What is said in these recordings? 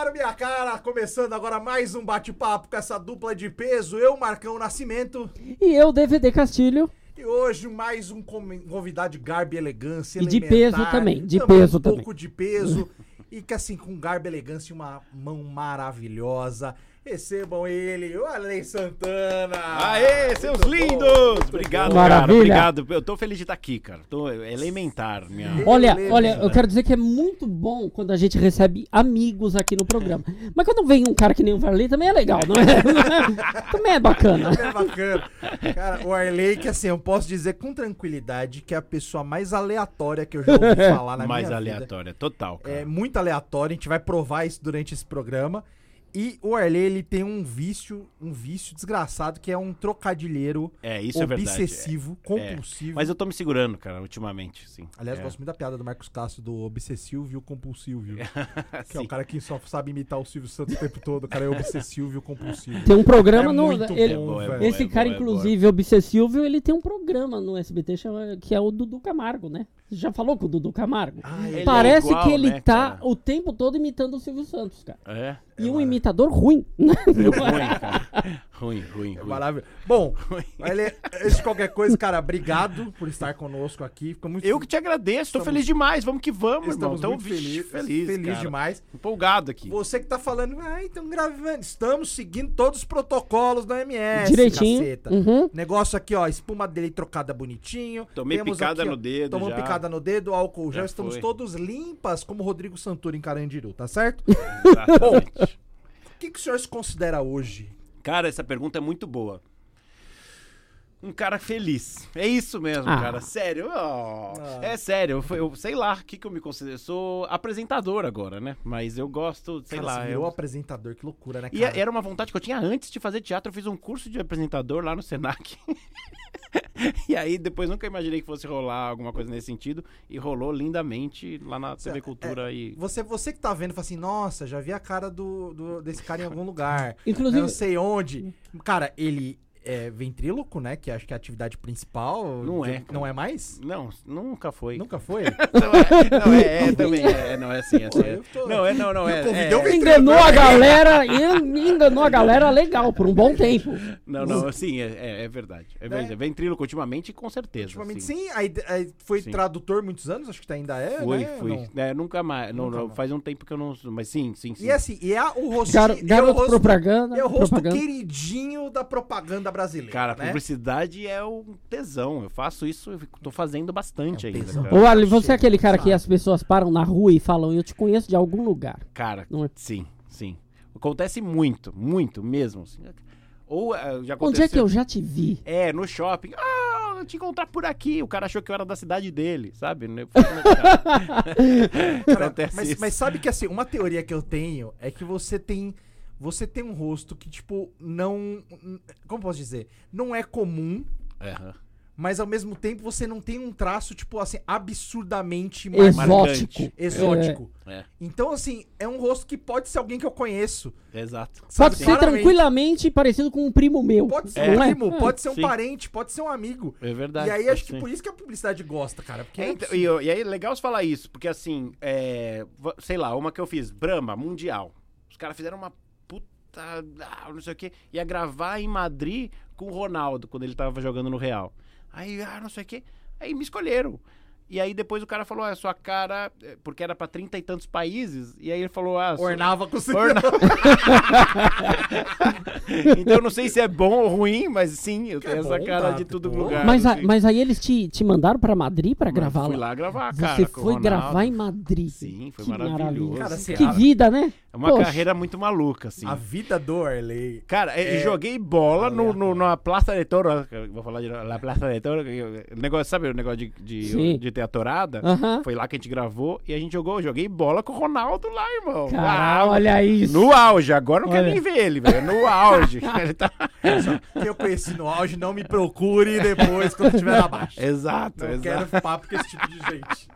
cara, minha cara, começando agora mais um bate-papo com essa dupla de peso, eu, Marcão Nascimento, E eu, DVD Castilho. e hoje mais um convidado de garbo e elegância, E de peso também, de também peso um também. pouco de peso, e que assim, com garbo e elegância e uma mão maravilhosa, recebam ele, o Alei Santana. Aê, seus Muito bom, lindos! muito Obrigado, bom. Maravilha. cara. Obrigado. Eu tô feliz de estar aqui, cara. Tô é elementar, minha. Olha, Beleza. olha, eu quero dizer que é muito bom quando a gente recebe amigos aqui no programa. Mas quando vem um cara que nem o Varley, também é legal, não é? também é bacana. É bacana. Cara, o Arley, que assim, eu posso dizer com tranquilidade que é a pessoa mais aleatória que eu já ouvi falar na Mais minha vida. aleatória, total, cara. É muito aleatório, a gente vai provar isso durante esse programa. E o Arley, ele tem um vício, um vício desgraçado, que é um trocadilheiro É, isso é verdade. obsessivo, É. compulsivo. Mas eu tô me segurando, cara, ultimamente, sim. Aliás, é. gosto muito da piada do Marcos Castro do obsessivo e o compulsivo. Que é o cara que só sabe imitar o Silvio Santos o tempo todo. O cara é obsessivo e o compulsivo. Tem um programa É no. muito ele- bom, É esse é cara, é bom. inclusive, obsessivo, ele tem um programa no SBT que é o Dudu Camargo, né? Já falou com o Dudu Camargo? Ah, é Parece igual, que ele né, tá cara? o tempo todo imitando o Silvio Santos, cara. É. E um imitador ruim. É ruim, cara. Ruim, ruim, É ruim. maravilhoso. Bom, Arley, antes de qualquer coisa, cara, obrigado por estar conosco aqui. Fico muito Eu que te agradeço, tô Estamos- feliz demais. Vamos que vamos, irmão. Estamos Tô muito vixe, felizes. feliz, Feliz cara. demais. Empolgado aqui. Você que tá falando, ah, então gravando. Estamos seguindo todos os protocolos da MS. Direitinho. caceta. Uhum. Negócio aqui, ó, espuma dele trocada bonitinho. Tomei Temos picada aqui, ó, no dedo Tomamos já. picada no dedo, álcool já, Já estamos foi. todos limpas, como Rodrigo Santoro em Carandiru, tá certo? Exatamente. O que, que o senhor se considera hoje? Cara, essa pergunta é muito boa. Um cara feliz. É isso mesmo, Ah. cara. Sério. ó. Ah. É sério. Eu, eu sei lá o que, que eu me considero. Eu sou apresentador agora, né? Mas eu gosto, sei Cara, lá. você eu- apresentador, que loucura, né, E cara? era uma vontade que eu tinha antes de fazer teatro. Eu fiz um curso de apresentador lá no Senac. e aí depois nunca imaginei que fosse rolar alguma coisa nesse sentido. E rolou lindamente lá na TV Cultura. e... Você, você que tá vendo, fala assim, nossa, já vi a cara do, do- desse cara em algum lugar. Inclusive- Não sei onde. Cara, ele é ventríloco, né? Que acho que é a atividade principal. Não de- é, Não é mais? Não, nunca foi. Nunca foi? Não é, não é, é também. É, não é assim, é assim. é. Não, é, não, não. É, é, ventríloco. Enganou a galera, en- enganou a galera legal por um bom tempo. Não, não, sim, é, é, é verdade. É Né? verdade. Ventríloco ultimamente, com certeza. Ultimamente sim. sim, aí, aí foi Sim. tradutor muitos anos, acho que ainda é, Fui, né? fui. Não. É, nunca mais. Não, Nunca não, mais. faz um tempo que eu não. Mas sim, sim, sim. E assim, e é o rosto, Gar- é o garoto rosto, propaganda. é o rosto propaganda. queridinho da propaganda brasileira, Cara, né? publicidade é um tesão. Eu faço isso, eu tô fazendo bastante É um ainda. Cara. Ô, Ali, você é aquele cara que as pessoas param na rua e falam, eu te conheço de algum lugar. Cara, Não é? sim, sim. Acontece muito, muito mesmo. assim. Ou eh, já aconteceu. Onde é que eu já te vi? É, no shopping. Ah, eu te encontrar por aqui. O cara achou que eu era da cidade dele, sabe? Né? Cara, Cara, Acontece mas, mas sabe que assim, uma teoria que eu tenho é que você tem. Você tem um rosto que, tipo, não. Como posso dizer? Não é comum, Aham. Mas ao mesmo tempo você não tem um traço, tipo, assim, absurdamente Exótico. marcante. exótico. É, Então, assim, é um rosto que pode ser alguém que eu conheço. exato. sabe? Pode ser Claramente. tranquilamente parecido com um primo meu. Pode ser É. um é? primo, pode ser um Sim. parente, pode ser um amigo. É verdade. e aí acho que por isso que a publicidade gosta, cara. Porque É, é então, e, eu- e aí, legal você falar isso, porque assim, é, sei lá, uma que eu fiz, Brahma, Mundial. Os caras fizeram uma puta. ah, não sei o quê. Ia gravar em Madrid com o Ronaldo, quando ele tava jogando no Real. Aí, ah, não sei o quê. Aí me escolheram. E aí depois o cara falou, ah, sua cara. é, Porque era pra trinta e tantos países. E aí ele falou, ah, sua- ornava com o Orna- então eu não sei se é bom ou ruim, mas sim, eu tenho é essa bom, cara tá, de todo bom. lugar. Mas, a- assim. mas aí eles te, te mandaram pra Madrid pra gravar Fui lá. lá gravar, Você cara. foi Ronaldo. gravar em Madrid. Sim, foi Que maravilhoso. maravilha. Cara, que a- vida, né? É uma Poxa. carreira muito maluca, assim. A vida do Arley. Cara, eu É joguei bola no, no- na Praça de Toro. Vou falar de na Praça de Toro. negócio, sabe o negócio de, de, de ter a torada? Aham. Foi lá que a gente gravou e a gente jogou. Joguei bola com o Ronaldo lá, irmão. Ah, olha isso. No auge, agora não quero Olha. nem ver ele, velho. No auge. Ele tá- que eu conheci no auge, não me procure depois quando estiver abaixo. Exato, Não exato. quero papo com esse tipo de gente.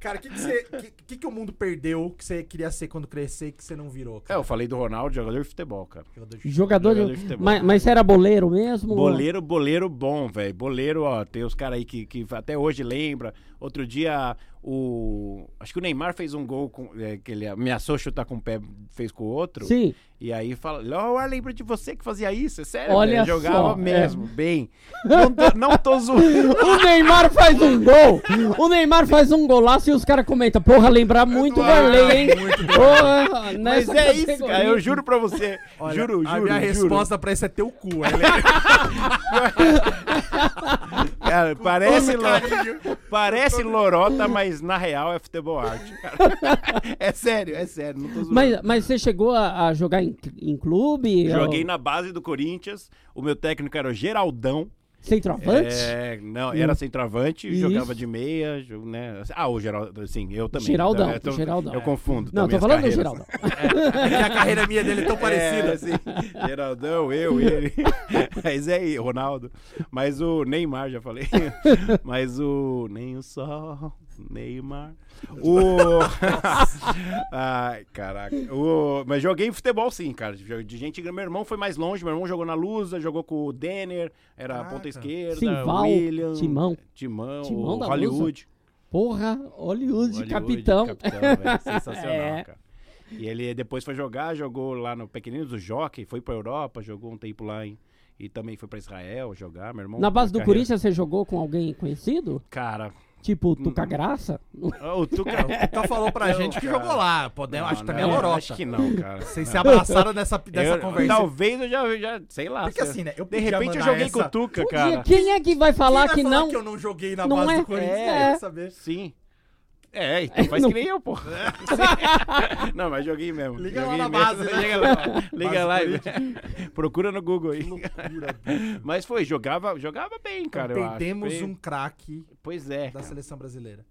Cara, o que, que, você- que, que, que o mundo perdeu que você queria ser quando crescer e que você não virou? É, Cara? eu falei do Ronaldo, jogador de futebol, cara. Jogador de Jogador, Jogador de... de futebol. mas, mas você era boleiro mesmo? Boleiro, boleiro bom, velho. Boleiro, ó, tem os caras aí que, que até hoje lembra. Outro dia, o. Acho que o Neymar fez um gol com, é, que ele ameaçou chutar com o pé, fez com o outro. Sim. E aí fala, oh, eu lembro de você que fazia isso, é sério? Olha velho, jogava só, mesmo, bem. Não tô, não tô zoando. O Neymar faz um gol. O Neymar faz um golaço e os caras comentam, porra, lembrar muito o Varley, hein? Porra, Mas é isso, categoria. cara, eu juro pra você. Olha, juro, juro. A minha juro. resposta pra isso é teu cu. Ele Cara, parece, lo- parece lorota, mas na real é futebol arte. É sério, é sério, não tô zoando. Mas, mas você chegou a, a jogar em, em clube? Joguei Ou na base do Corinthians, o meu técnico era o Geraldão. Centroavante? É, não, era centroavante, Isso. jogava de meia, né? Ah, o Geraldão, sim, eu também. Geraldão, Eu, tô- Geraldão. eu confundo. Não, tô falando do. Geraldão. É a carreira minha dele é tão parecida. É, assim, Geraldão, eu, ele. Mas é aí, Ronaldo. Mas o Neymar, já falei. Mas o. Nem o sol, Neymar. O. Ai, caraca. O... Mas joguei futebol sim, cara. De gente. Meu irmão foi mais longe. Meu irmão jogou na Lusa, jogou com o Denner, era Caraca. ponta esquerda. Simval, William. Timão. Timão, Timão o da Hollywood. Porra, Hollywood, Hollywood, capitão. capitão, velho, sensacional, É. cara. E ele depois foi jogar, jogou lá no Pequeninos do Jockey, foi pra Europa, jogou um tempo lá em. E também foi pra Israel jogar, meu irmão. Na base do carreira- Corinthians você jogou com alguém conhecido? Cara, Tipo o Tuca Graça? o Tuca. Então falou pra Não, gente que cara. jogou lá. Podemos, acho que também é não, lorota. Acho que não, cara. Vocês Não. se abraçaram nessa, nessa Eu- conversa. Talvez eu já, já sei lá. Porque se- assim, né? Eu de repente eu joguei com o essa- Tuca, cara. Quem é que vai falar Quem que vai não? que eu não joguei na Não base é? do Corinthians? É. Quer saber? Sim. É, então faz Não- que nem eu, pô. não, mas joguei mesmo. Liga lá joguei na mesmo. base, né? Liga lá, liga lá Corinthians. procura no Google aí. Loucura. Mas foi, jogava, jogava bem, cara, eu acho. Perdemos Foi- um craque Pois é, da cara. seleção brasileira.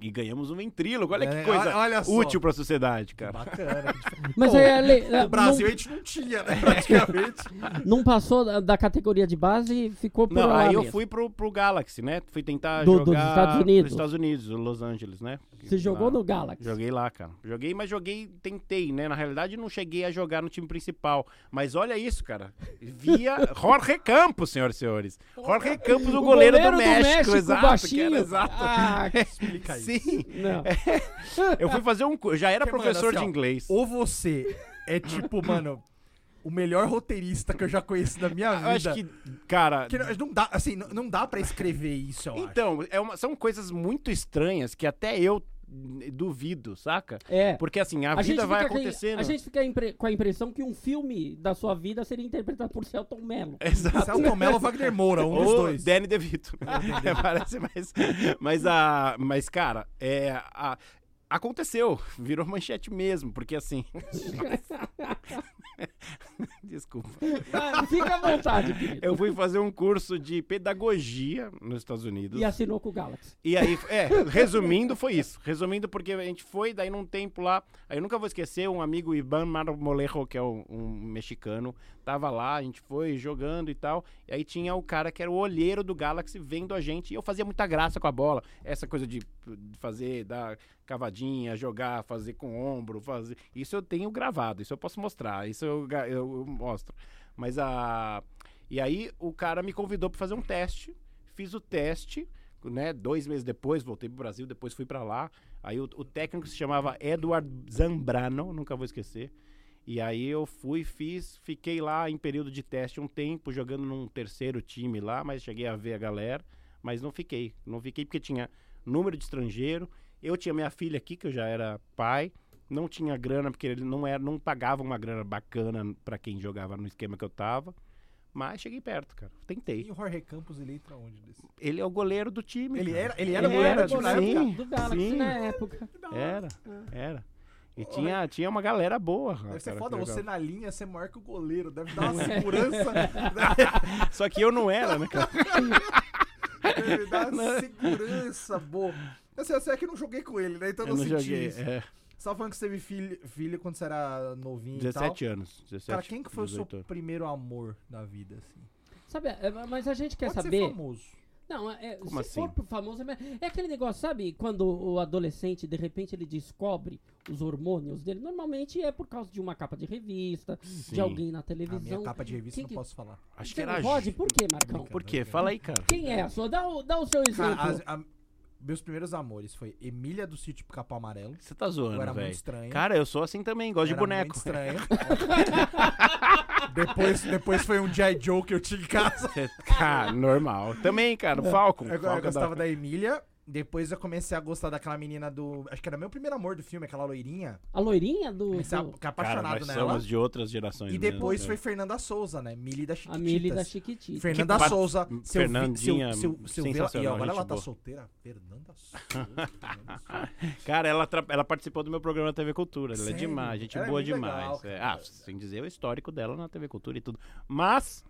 E ganhamos um ventríloco. Olha É, que coisa olha- útil pra sociedade, cara. Bacana. Mas Pô, é, le- O Brasil a gente não tinha, né? Praticamente. não, não passou da, da categoria de base e ficou por Não, lá aí eu mesmo. fui pro, pro Galaxy, né? Fui tentar Do- dos jogar... Estados Unidos. Nos Estados Unidos, Los Angeles, né? Você jogou Lá. no Galaxy? Joguei lá, cara. Joguei, mas joguei, tentei, né? Na realidade, não cheguei a jogar no time principal. Mas olha isso, cara. Via Jorge Campos, senhoras e senhores. Jorge Campos, o, goleiro, do, México, exato. que baixinho. era exato. Ah, Explica isso. Sim. não. Eu fui fazer um. Eu já era Porque, mano, professor assim, de ó, inglês. Ou você é tipo, mano, o melhor roteirista que eu já conheci na minha vida. Eu acho que, cara. Que não, não dá, assim, não, não dá pra escrever isso, eu acho. Então, é uma- são coisas muito estranhas que até eu duvido, saca? É. Porque assim, a, A vida vai fica com- acontecendo. A gente fica impre- com a impressão que um filme da sua vida seria interpretado por Celton Mello. Exato. Celton Mello ou Wagner Moura, um dos Ou dois. Danny DeVito. É, parece mais. Mas, a, mas cara, é, a, aconteceu. Virou manchete mesmo. Porque assim. Desculpa. Ah, Fica à vontade, querido. Eu fui fazer um curso de pedagogia nos Estados Unidos. E assinou com o Galaxy. E aí, é, resumindo, foi isso. Resumindo, porque a gente foi, daí num tempo lá. Aí eu nunca vou esquecer, um amigo Ivan Marmolejo, que é um, um mexicano, tava lá, a gente foi jogando e tal. E aí tinha o cara que era o olheiro do Galaxy vendo a gente. E eu fazia muita graça com a bola. Essa coisa de de fazer, dar cavadinha, jogar, fazer com ombro, fazer. Isso eu tenho gravado, isso eu posso mostrar, isso eu, eu- eu mostro. Mas a. E aí o cara me convidou para fazer um teste. Fiz o teste né? Dois meses depois, voltei pro Brasil, depois fui para lá. Aí o, o técnico se chamava Edward Zambrano, nunca vou esquecer. E aí eu fui, fiz, fiquei lá em período de teste um tempo, jogando num terceiro time lá, mas cheguei a ver a galera, mas não fiquei. Não fiquei porque tinha número de estrangeiro. Eu tinha minha filha aqui, que eu já era pai. Não tinha grana, porque ele não era, não pagava uma grana bacana para quem jogava no esquema que eu tava. Mas cheguei perto, cara. Tentei. E o Jorge Campos, ele entra onde? Desse? Ele é o goleiro do time. Ele cara. era, ele era Ele goleiro era, do time sim. Do Galaxy sim. na época. Era, era. E tinha, tinha uma galera boa. Deve ser cara, foda, que você na linha ser maior que o goleiro. Deve dar uma segurança. Só que eu não era, né, cara? deve dar uma segurança boa. Assim, eu sei que eu não joguei com ele, né? Então eu não, não senti joguei. isso. É, Você tava falando que você teve filha, filha quando você era novinho e tal. 17 anos. 17, Cara, quem que foi o 18 seu anos. primeiro amor na vida, assim? Sabe, é, mas a gente quer Pode saber. ser famoso. Não, é, Como se assim? for pro famoso, é, é aquele negócio, sabe? Quando o adolescente, de repente, ele descobre os hormônios dele. Normalmente é por causa de uma capa de revista, Sim. de alguém na A televisão. minha capa de revista Quem não que- posso falar. Acho Você que era. pode? Por quê, Marcão? Por quê? Fala aí, cara. Quem é a sua? Dá o, dá o seu exemplo. Cara, as- a- meus primeiros amores foi Emília do Sítio Capão Amarelo. Você tá Eu zoando, era muito velho. estranho. Cara, eu sou assim também, gosto de Era boneco. Muito estranho. depois, depois foi um G.I. Joe que eu tinha em casa. Cara, normal. Também, cara, Falcon. Eu, eu Falcon é gostava da... da Emília. Depois eu comecei a gostar daquela menina do. Acho que era meu primeiro amor do filme, aquela loirinha. A loirinha do. Comecei a ficar Cara, apaixonado nós nela. somos de outras gerações E mesmo, depois né? foi Fernanda Souza, né? Millie da a Chiquititas. Mili da Chiquitita. Fernanda Que Souza. Se eu vi- Fernandinha, se eu- se eu- se eu ver ela- E agora ela tá boa. solteira. Fernanda Souza. Cara, ela, tra- ela participou do meu programa TV Cultura. Ela é demais, gente Ela é boa muito demais. legal, É, cara. ah, sem dizer o histórico dela na TV Cultura e tudo. Mas,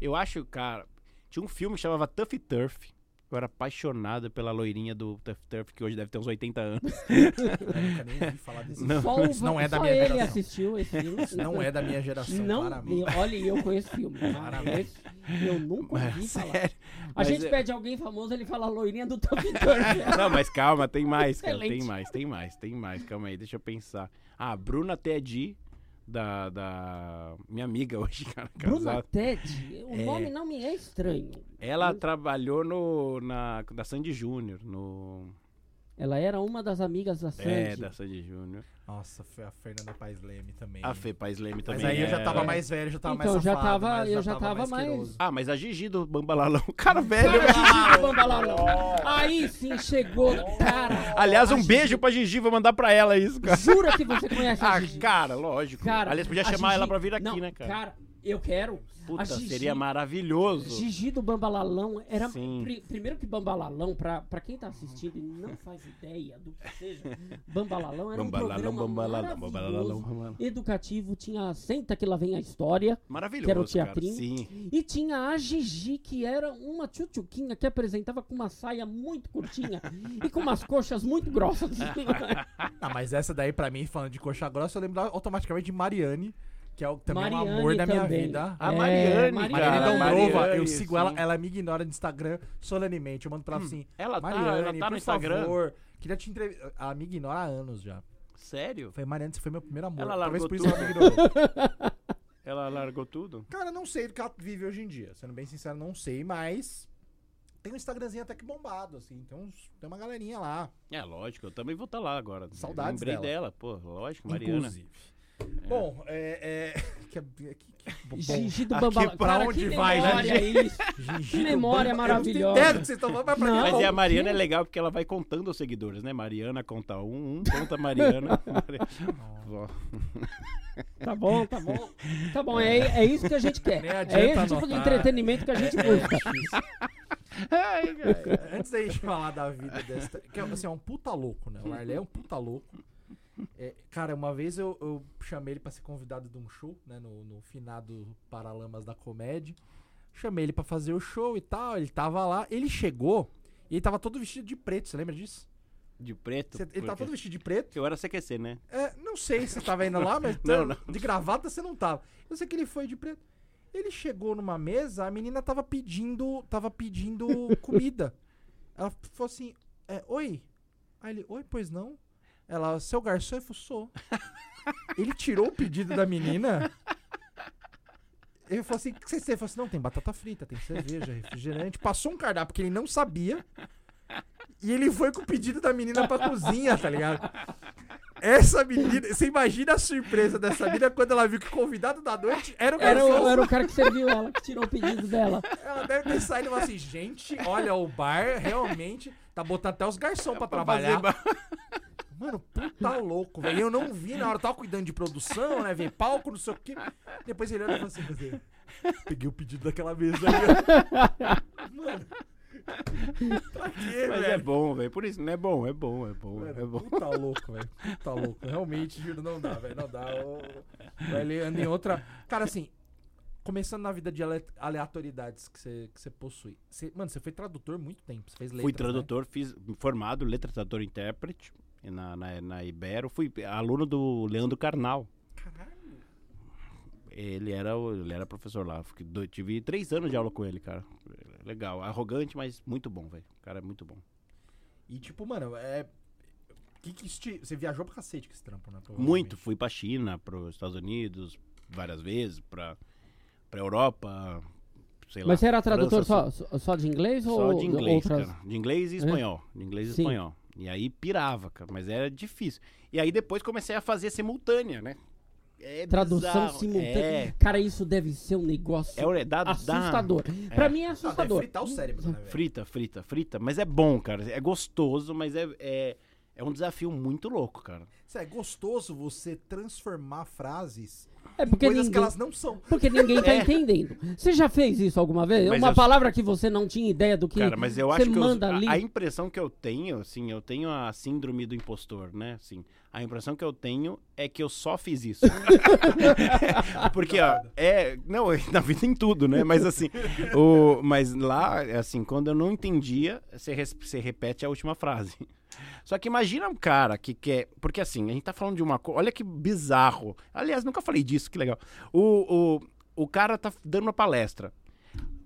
eu acho, cara, tinha um filme que chamava Tough Turf. Eu era apaixonado pela loirinha do Tough Turf, que hoje deve ter uns 80 anos. Eu nunca nem ouvi falar desse Não. filme. Só, Isso não é da minha ele geração. assistiu esse filme. Isso não é da minha geração, Não, claramente. eu- olha, eu conheço filme. tá? Claramente. Eu nunca ouvi Mas, falar. sério. A Mas gente é- pede alguém famoso, ele fala loirinha do Top Turf. Não, mas calma, tem mais, cara. Tem mais, tem mais, tem mais. Calma aí, deixa eu pensar. Ah, Bruna Tedi, da, da minha amiga hoje, cara. Bruna. Ted, o É. nome não me é estranho. Ela trabalhou no, na, da Sandy Júnior, no... Ela era uma das amigas da Sandy. É, da Sandy Júnior. Nossa, foi a Fernanda Paes Leme também. A Fê Paz Leme Mas também aí eu já era. tava mais velho, já tava Então, mais já safado, tava- mas eu já tava mais- asqueroso. Ah, mas a Gigi do Bambalalão, cara velho. Cara, Gigi do Bambalalão. Aí sim chegou. Cara, Aliás, a um Gigi- beijo pra Gigi, vou mandar pra ela isso, cara. Jura que você conhece a Ah, Gigi? cara, lógico. Cara, Aliás, podia chamar Gigi- ela pra vir aqui, Não, né, cara? Eu quero. Puta, a Gigi- seria maravilhoso. Gigi do Bambalalão era. Pri- primeiro que Bambalalão, pra, pra quem tá assistindo e não faz ideia do que seja, Bambalalão era um Bambalalão, programa bambalalão, maravilhoso, bambalalão, bambalalão. educativo, tinha Senta que lá vem a história, Maravilhoso, que era o cara. teatrinho. Sim. e tinha a Gigi, que era uma tchutchuquinha que apresentava com uma saia muito curtinha e com umas coxas muito grossas. Ah, mas essa daí, pra mim, falando de coxa grossa, eu lembro automaticamente de Mariane, que é o, também um Mariane amor da minha também. vida. A É, Mariane, Mariane Dombrova, Mariane, eu sigo sim. ela, ela me ignora no Instagram solenemente. Eu mando pra ela assim, Ela tá, Mariane, ela tá no por Instagram? favor, queria te entrevistar. Ela me ignora há anos já. Sério? Falei, Mariane, você foi meu primeiro amor. Ela Talvez largou por isso ela me ignorou. Ela largou tudo? Cara, não sei do que ela vive hoje em dia. Sendo bem sincero, não sei, mas... Tem um Instagramzinho até que bombado, assim. Tem, uns, tem uma galerinha lá. É, lógico, eu também vou estar lá agora. Saudades Lembrei dela. dela, pô, lógico, Mariana. Inclusive. Bom, é... é que, que, que, bom, Gigi do aqui Bambalalão. pra Cara, onde que vai, né, memória isso. Gigi Que memória Eu maravilhosa. que vocês estão falando, mas pra Não. Mas é e a bom. Mariana é legal porque ela vai contando os seguidores, né? Mariana conta um, um conta Mariana. Tá bom, tá bom. Tá bom, é, é isso que a gente quer. É esse tipo de entretenimento que a gente busca. Ai. Antes da gente falar da vida dessa. Que é, assim, é um puta louco, né? O Arley é um puta louco. É, cara, uma vez eu, eu chamei ele pra ser convidado de um show, né? No, no finado Paralamas da Comédia. Chamei ele pra fazer o show e tal. Ele tava lá. Ele chegou e ele tava todo vestido de preto. Você lembra disso? De preto? Você- ele tava todo vestido de preto. Eu era CQC, né? É, não sei se você tava indo lá, mas Não, não. de gravata você não tava. Eu sei que ele foi de preto. Ele chegou numa mesa, a menina tava pedindo, tava pedindo comida. Ela falou assim: é, "Oi". Aí ele: "Oi, pois não?". Ela: "Seu garçom?". Ele falou: "Sou". ele tirou o pedido da menina. Ele falou assim: "O que você tem?". Ele falou assim: "Não, tem batata frita, tem cerveja, refrigerante". Passou um cardápio que ele não sabia. E ele foi com o pedido da menina pra cozinha, tá ligado? Essa menina, você imagina a surpresa dessa menina quando ela viu que o convidado da noite era o Era o, era o cara que serviu ela, que tirou o pedido dela. Ela deve ter saído e falou assim, gente, olha, o bar realmente tá botando até os garçons pra Pra trabalhar. Fazer Mano, puta louco, velho. Eu não vi na hora, eu tava cuidando de produção, né? Ver palco, não sei o quê. Depois ele olhou e falou assim, dizer, peguei o pedido daquela mesa aí. Mano, pra quê, Mas é bom, velho. Por isso, não é bom, é bom, é bom, é bom. puta louco, velho. Puta louco. Realmente, juro, não dá, velho. Não dá. Ele anda em outra. Cara, assim, começando na vida de ale- aleatoriedades que você que você possui. Você- mano, você foi tradutor muito tempo. Você fez letras, Fui né? tradutor, fiz formado, letra, tradutor intérprete na, na, na Ibero. Fui aluno do Leandro Carnal. Caralho. Ele era, ele era professor lá. Fiquei do- tive três anos de aula com ele, cara. Legal. Arrogante, mas muito bom, velho. O cara é muito bom. E tipo, mano, é. Que que isso te- Você viajou pra cacete com esse trampo, né? Muito. Fui pra China, pros Estados Unidos várias vezes, pra, pra Europa. sei lá. Mas você era tradutor França, só, só- só de inglês Só ou de inglês, outras? cara. De inglês e espanhol. De inglês e Sim. espanhol. E aí pirava, cara. Mas era difícil. E aí depois comecei a fazer simultânea, né? É Tradução bizarro. simultânea. É. Cara, isso deve ser um negócio É, dá, dá- assustador. Pra mim é deve assustador. fritar o cérebro, né? Frita, frita, frita. Mas é bom, cara. É gostoso, mas é, é, é um desafio muito louco, cara. Isso é gostoso você transformar frases É porque coisas que ninguém, elas não são. porque ninguém tá É. entendendo. Você já fez isso alguma vez? Mas Uma eu- palavra que você não tinha ideia do que Cara, mas eu acho que eu- manda a- ali. a, impressão que eu tenho, assim, eu tenho a síndrome do impostor, né? Assim, a impressão que eu tenho é que eu só fiz isso. Porque, ó, é. Não, na vida em tudo, né? Mas assim, o, mas lá, assim, quando eu não entendia, você, res- você repete a última frase. Só que imagina um cara que quer. Porque assim, a gente tá falando de uma coisa. Olha que bizarro. Aliás, nunca falei disso, que legal. O, o, o cara tá dando uma palestra.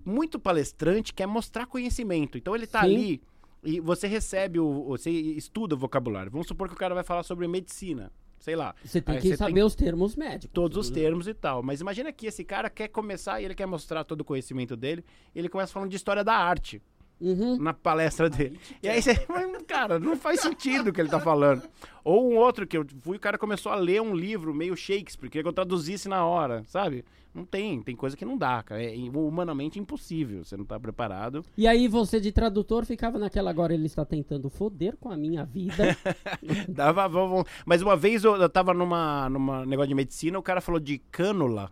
Muito palestrante quer mostrar conhecimento. Então ele tá Sim. ali e você recebe o. Você estuda o vocabulário. Vamos supor que o cara vai falar sobre medicina. Sei lá. Você tem Aí que você saber tem os termos médicos. todos os termos e tal. Mas imagina que esse cara quer começar e ele quer mostrar todo o conhecimento dele. E ele começa falando de história da arte Uhum. na palestra dele. E aí você, mas, cara, não faz sentido o que ele tá falando. Ou um outro que eu fui, o cara começou a ler um livro meio Shakespeare, queria que eu traduzisse na hora, sabe? Não tem, tem coisa que não dá, cara. É humanamente impossível, você não tá preparado. E aí você de tradutor ficava naquela agora ele está tentando foder com a minha vida. Dava, vamos- mas uma vez eu, eu tava numa, numa negócio de medicina, o cara falou de cânula.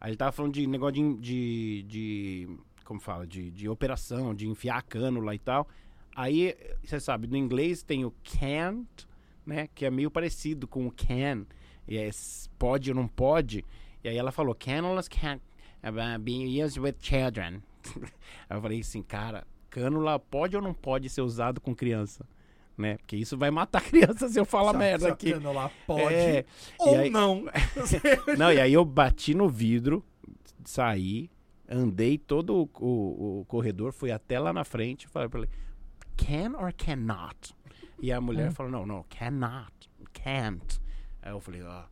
Aí ele tava falando de negócio de. de, de- como fala? De, de operação, de enfiar a cânula e tal. Aí, você sabe, no inglês tem o can't, né? Que é meio parecido com o can. E é pode ou não pode. E aí ela falou, cannulas can't uh, be used with children. aí eu falei assim, cara, cânula pode ou não pode ser usado com criança? Né? Porque isso vai matar a criança se eu falar merda aqui. Lá pode É, ou aí- não. Não, e aí eu bati no vidro, saí, andei todo o, o- o corredor, fui até lá na frente, falei pra ele, can or cannot? E a mulher falou, não, não, cannot, can't. Aí eu falei, ó,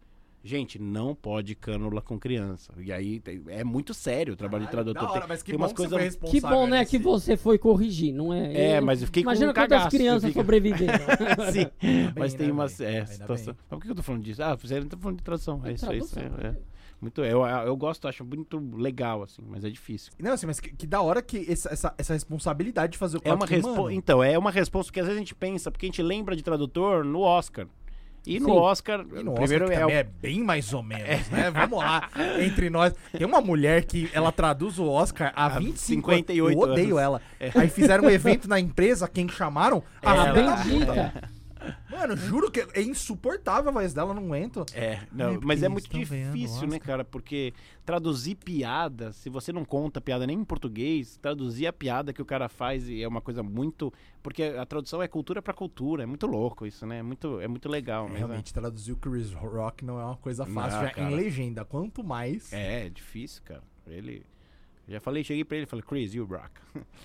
gente, não pode cânula com criança. E aí tem- é muito sério o trabalho de tradutor. Da hora, Tem- mas que tem bom umas que você coisas- foi responsável. que bom, né, nesse- que você foi corrigir, não é? É, mas eu fiquei com Imagina um quantas cagaço, crianças sobreviveram. Sim, bem, mas tem né, umas é, situação. Mas por que eu tô falando disso? Ah, você tá falando de tradução. É, É isso, é isso. É, é. Muito, eu, eu gosto, acho muito legal, assim, mas é difícil. Não, assim, mas que, que da hora que essa, essa, essa responsabilidade de fazer o É uma mano, Então, é uma resposta, porque às vezes a gente pensa, porque a gente lembra de tradutor no Oscar. E no Sim. Oscar, E no primeiro Oscar, que é, o- é bem mais ou menos, né? Vamos lá, entre nós. Tem uma mulher que ela traduz o Oscar há Há 25 58 Eu odeio anos. ela. Aí fizeram um evento na empresa, quem chamaram? A Ah, Ela- Mano, juro que é insuportável a voz dela, não aguento. É, não, É, mas é muito difícil, né, cara? Porque traduzir piada, se você não conta piada nem em português, traduzir a piada que o cara faz é uma coisa muito. Porque a tradução é cultura pra cultura, é muito louco isso, né? É muito, é muito legal. mas é- Realmente, traduzir o Chris Rock não é uma coisa fácil. Não, cara. em legenda, quanto mais. É, é difícil, cara. Ele. Já falei, cheguei pra ele e falei, Chris, you rock.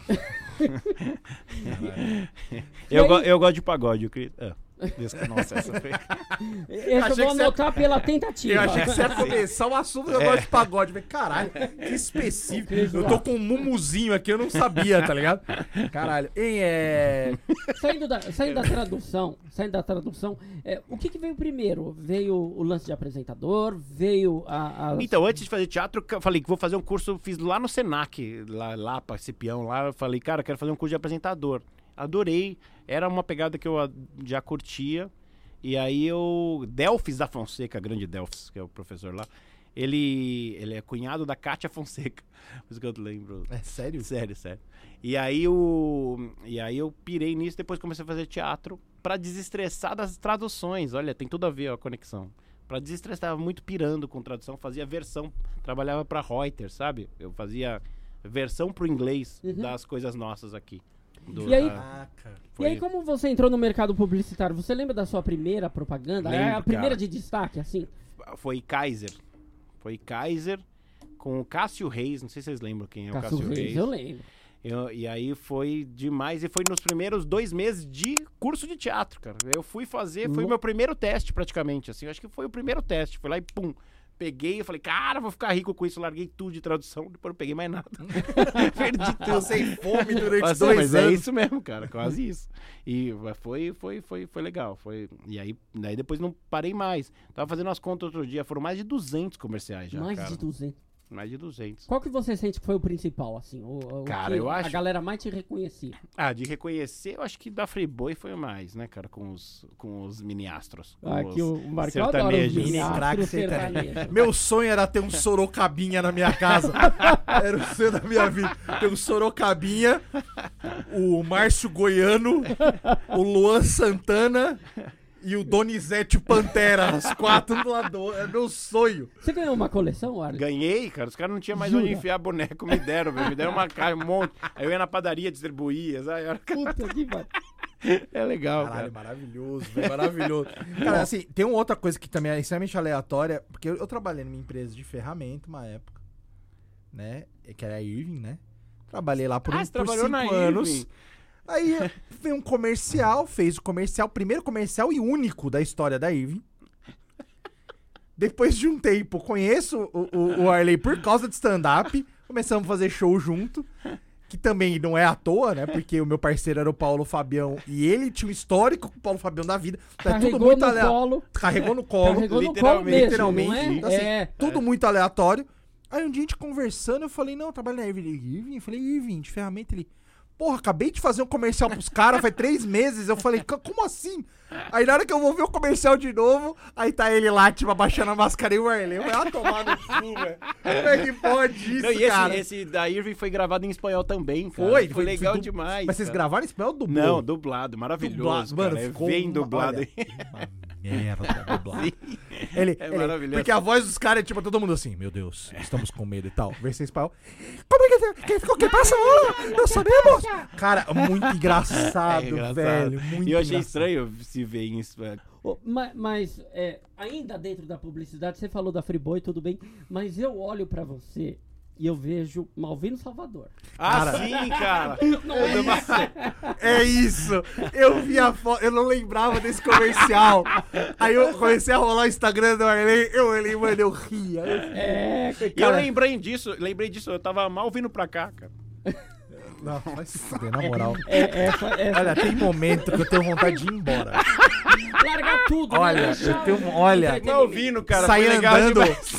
eu, go- eu gosto de pagode, o Chris. Ah, Deus, que- nossa, essa foi. Esse eu achei vou que você- anotar pela tentativa. Eu achei que você ia começar o assunto do negócio de pagode. Eu Falei, caralho, que específico. Eu tô com um mumuzinho aqui, eu não sabia, tá ligado? Caralho. Hein, é. Saindo da, saindo da tradução, saindo da tradução, é, o que, que veio primeiro? Veio o lance de apresentador? Veio a. a- Então, antes de fazer teatro, eu falei que vou fazer um curso, fiz lá no Senac, lá, lá pra Cipião, lá, eu falei, cara, quero fazer um curso de apresentador. Adorei, era uma pegada que eu já curtia. E aí eu. Delfis da Fonseca, grande Delfis, que é o professor lá. Ele, ele é cunhado da Kátia Fonseca. Por isso que eu lembro. É sério? Sério, sério. E aí o e aí eu pirei nisso, depois comecei a fazer teatro pra desestressar das traduções. Olha, tem tudo a ver a conexão. Pra desestressar, tava muito pirando com tradução, fazia versão, trabalhava pra Reuters, sabe? Eu fazia versão pro inglês Uhum. das coisas nossas aqui. Do- E aí-. E aí, como você entrou no mercado publicitário? Você lembra da sua primeira propaganda? É a Lembro, primeira cara. de destaque, assim? foi Kaiser. Foi Kaiser com o Cássio Reis, não sei se vocês lembram quem é o Cássio Cássio Reis, Reis. eu lembro. Eu- e aí foi demais. E foi nos primeiros dois meses de curso de teatro, cara. Eu fui fazer, foi o meu primeiro teste praticamente. Assim, eu acho que foi o primeiro teste. Fui lá e pum, peguei, eu falei, cara, vou ficar rico com isso. Larguei tudo de tradução, depois não peguei mais nada. Perdi tudo. Passei fome durante Mas, dois mas é anos. isso mesmo, cara, quase isso. E foi, foi, foi, foi legal. Foi, e aí, daí depois não parei mais. Tava fazendo as contas outro dia, foram mais de 200 comerciais já, Mais cara. de 200. Mais de 200. Qual que você sente que foi o principal, assim? O, o Cara, que eu A acho- galera mais te reconhecia. Ah, de reconhecer, eu acho que da Friboi foi o mais, né, cara, com os, com os mini-astros. com Aqui os- o Marcão adora os sertanejos. Mini astros sertanejo. sertanejos. Meu sonho era ter um sorocabinha na minha casa. Era o sonho da minha vida. Ter um sorocabinha, o Márcio Goiano, o Luan Santana e o Donizete Pantera. Os quatro do lado. É meu sonho. Você ganhou uma coleção, Arlen? Ganhei, cara. Os caras não tinham mais Jura? onde enfiar boneco, me deram, velho. Me deram uma caixa, um monte. Aí eu ia na padaria, distribuía, sabe? Era- Puta que pariu. É legal, Caralho, cara. maravilhoso, velho, maravilhoso. Cara, assim, tem uma outra coisa que também é extremamente aleatória, porque eu, eu trabalhei numa empresa de ferramenta uma época, né? Que era a Irving, né? Trabalhei lá por, Ah, um, você por trabalhou cinco na anos. Irving. Aí veio um comercial, fez o comercial, primeiro comercial e único da história da Irving. Depois de um tempo, conheço o, o, o Arley por causa de stand-up. Começamos a fazer show junto. Que também não é à toa, né? Porque o meu parceiro era o Paulo Fabião e ele tinha um histórico com o Paulo Fabião da vida. Então é tudo Carregou muito no aleatório. colo. Carregou no colo. Carregou no colo literalmente, mesmo, literalmente. é? Então, assim, é. Tudo muito aleatório. Aí um dia a gente conversando, eu falei, não, eu trabalho na Irving. Ele, Irving? Eu falei, Irving, de ferramenta. Ele, porra, acabei de fazer um comercial pros caras, faz três meses. Eu falei, "Co- como assim? Aí na hora que eu vou ver o comercial de novo, aí tá ele lá, tipo, abaixando a máscara e o Arley. Vai lá tomar no cu, velho. Como é que pode isso, Não, e esse, cara? esse da Irving foi gravado em espanhol também, cara. Foi, Foi, legal du- demais. Mas vocês cara. gravaram em espanhol ou dublou? Não, dublado, maravilhoso. Dublado. Mano, cara. É ficou bem uma- dublado. olha, uma merda dublado. Ele, É ele- maravilhoso. Porque a voz dos caras é tipo todo mundo assim, meu Deus, estamos com medo e tal. Versão em espanhol. Como é que, que, que, que passa? Não sabemos. Cara, muito engraçado, É engraçado. velho. Muito E eu achei engraçado. estranho se ver em espanhol. Ô, ma- Mas, é, ainda dentro da publicidade, você falou da Friboi, tudo bem, mas eu olho pra você e eu vejo Malvino Salvador. Ah, Cara. sim, cara. Não é isso? É isso. Eu vi a foto, eu não lembrava desse comercial. Aí eu comecei a rolar o Instagram do Arley, eu olhei, mano, eu ria. Eu- É, E eu Cara- lembrei disso, lembrei disso, eu tava mal vindo pra cá, cara. Não, vai se fuder, na moral. é, essa, essa, Olha, tem momento que eu tenho vontade de ir embora. largar tudo. Olha, né? eu tenho. Olha, Mal vindo, cara. sair andando demais.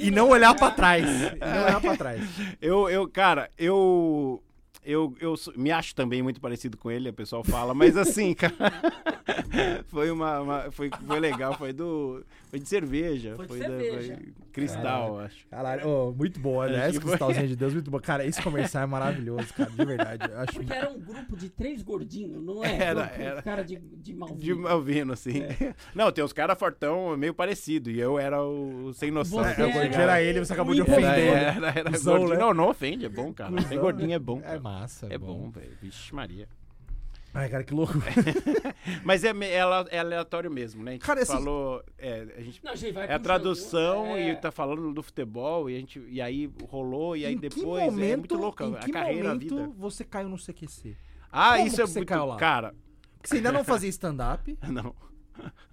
e não olhar pra trás. E não olhar pra trás. Eu, eu, cara, eu. Eu, eu me acho também muito parecido com ele, o pessoal fala, mas assim, cara. foi uma. uma- foi, foi legal, foi do. Foi de cerveja. Foi de da- cerveja. foi cristal, acho. Caralho, ô, muito bom. Acho Esse foi. cristalzinho de Deus, muito bom. Cara, esse comercial é maravilhoso, cara, de verdade. Eu acho. Porque era um grupo de três gordinhos, não é? Era, Grupo- era. Cara de, de Malvino. De Malvino, assim. Não, tem uns caras fortão meio parecido. E eu era o sem noção. Você É, o gordinho era ele, você acabou de Era, ofender. era, era Cusão, gordinho. né? Não, não ofende, é bom, cara. Sem gordinho é bom. É Cara. Massa. É bom, velho. Vixe, Maria. Ai, cara, que louco. Mas é, é é aleatório mesmo, né? A gente Cara, falou. é, a gente Não, gente, vai É a tradução é. e tá falando do futebol e a gente e aí rolou e aí em que depois momento, é muito louca em a carreira, a vida. você caiu no CQC? Ah, como isso que é você muito caiu lá? cara. Porque você ainda não fazia stand-up, Não.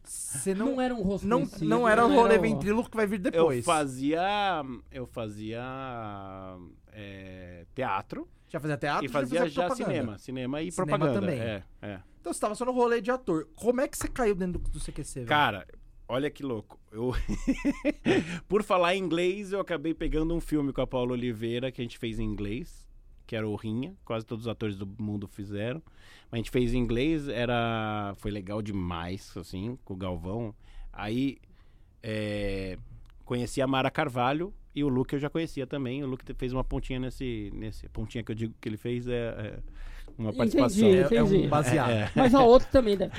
você Não, não, era um rosto não, não era o rolê o- ventríloco que vai vir depois. Eu fazia eu fazia é, teatro Já fazia teatro e fazia já propaganda. cinema, cinema e Cinema propaganda. também. É, é. Então você tava só no rolê de ator. Como é que você caiu dentro do, do CQC, velho? Cara, olha que louco. Eu Por falar em inglês, eu acabei pegando um filme com a Paula Oliveira que a gente fez em inglês, que era o Rinha, quase todos os atores do mundo fizeram. Mas a gente fez em inglês, era foi legal demais, assim, com o Galvão. Aí é, conheci a Mara Carvalho e o Luke eu já conhecia também. O Luke fez uma pontinha nesse nesse pontinha que eu digo que ele fez é, é uma Entendi. participação. é, é entendi. um baseado. É, é. Mas a outra também deve.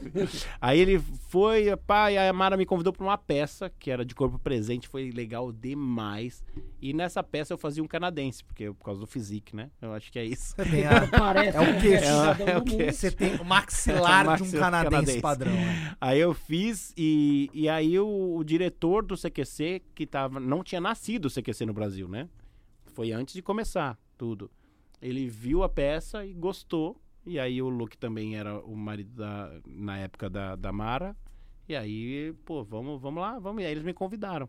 Aí ele foi, pá, e a Mara me convidou pra uma peça que era de corpo presente, foi legal demais. E nessa peça eu fazia um canadense, porque por causa do physique, né? Eu acho que é isso. Você tem, a- Parece É o um cidadão É o do quê? mundo. você tem o maxilar de um canadense, canadense. padrão. né? Aí eu fiz e, e aí o, o diretor do CQC, que tava, não tinha nascido o CQC no Brasil, né? Foi antes de começar tudo. Ele viu a peça e gostou. E aí o Luke também era o marido da, na época da, da Mara. E aí, pô, vamos, vamos lá, vamos. E aí eles me convidaram.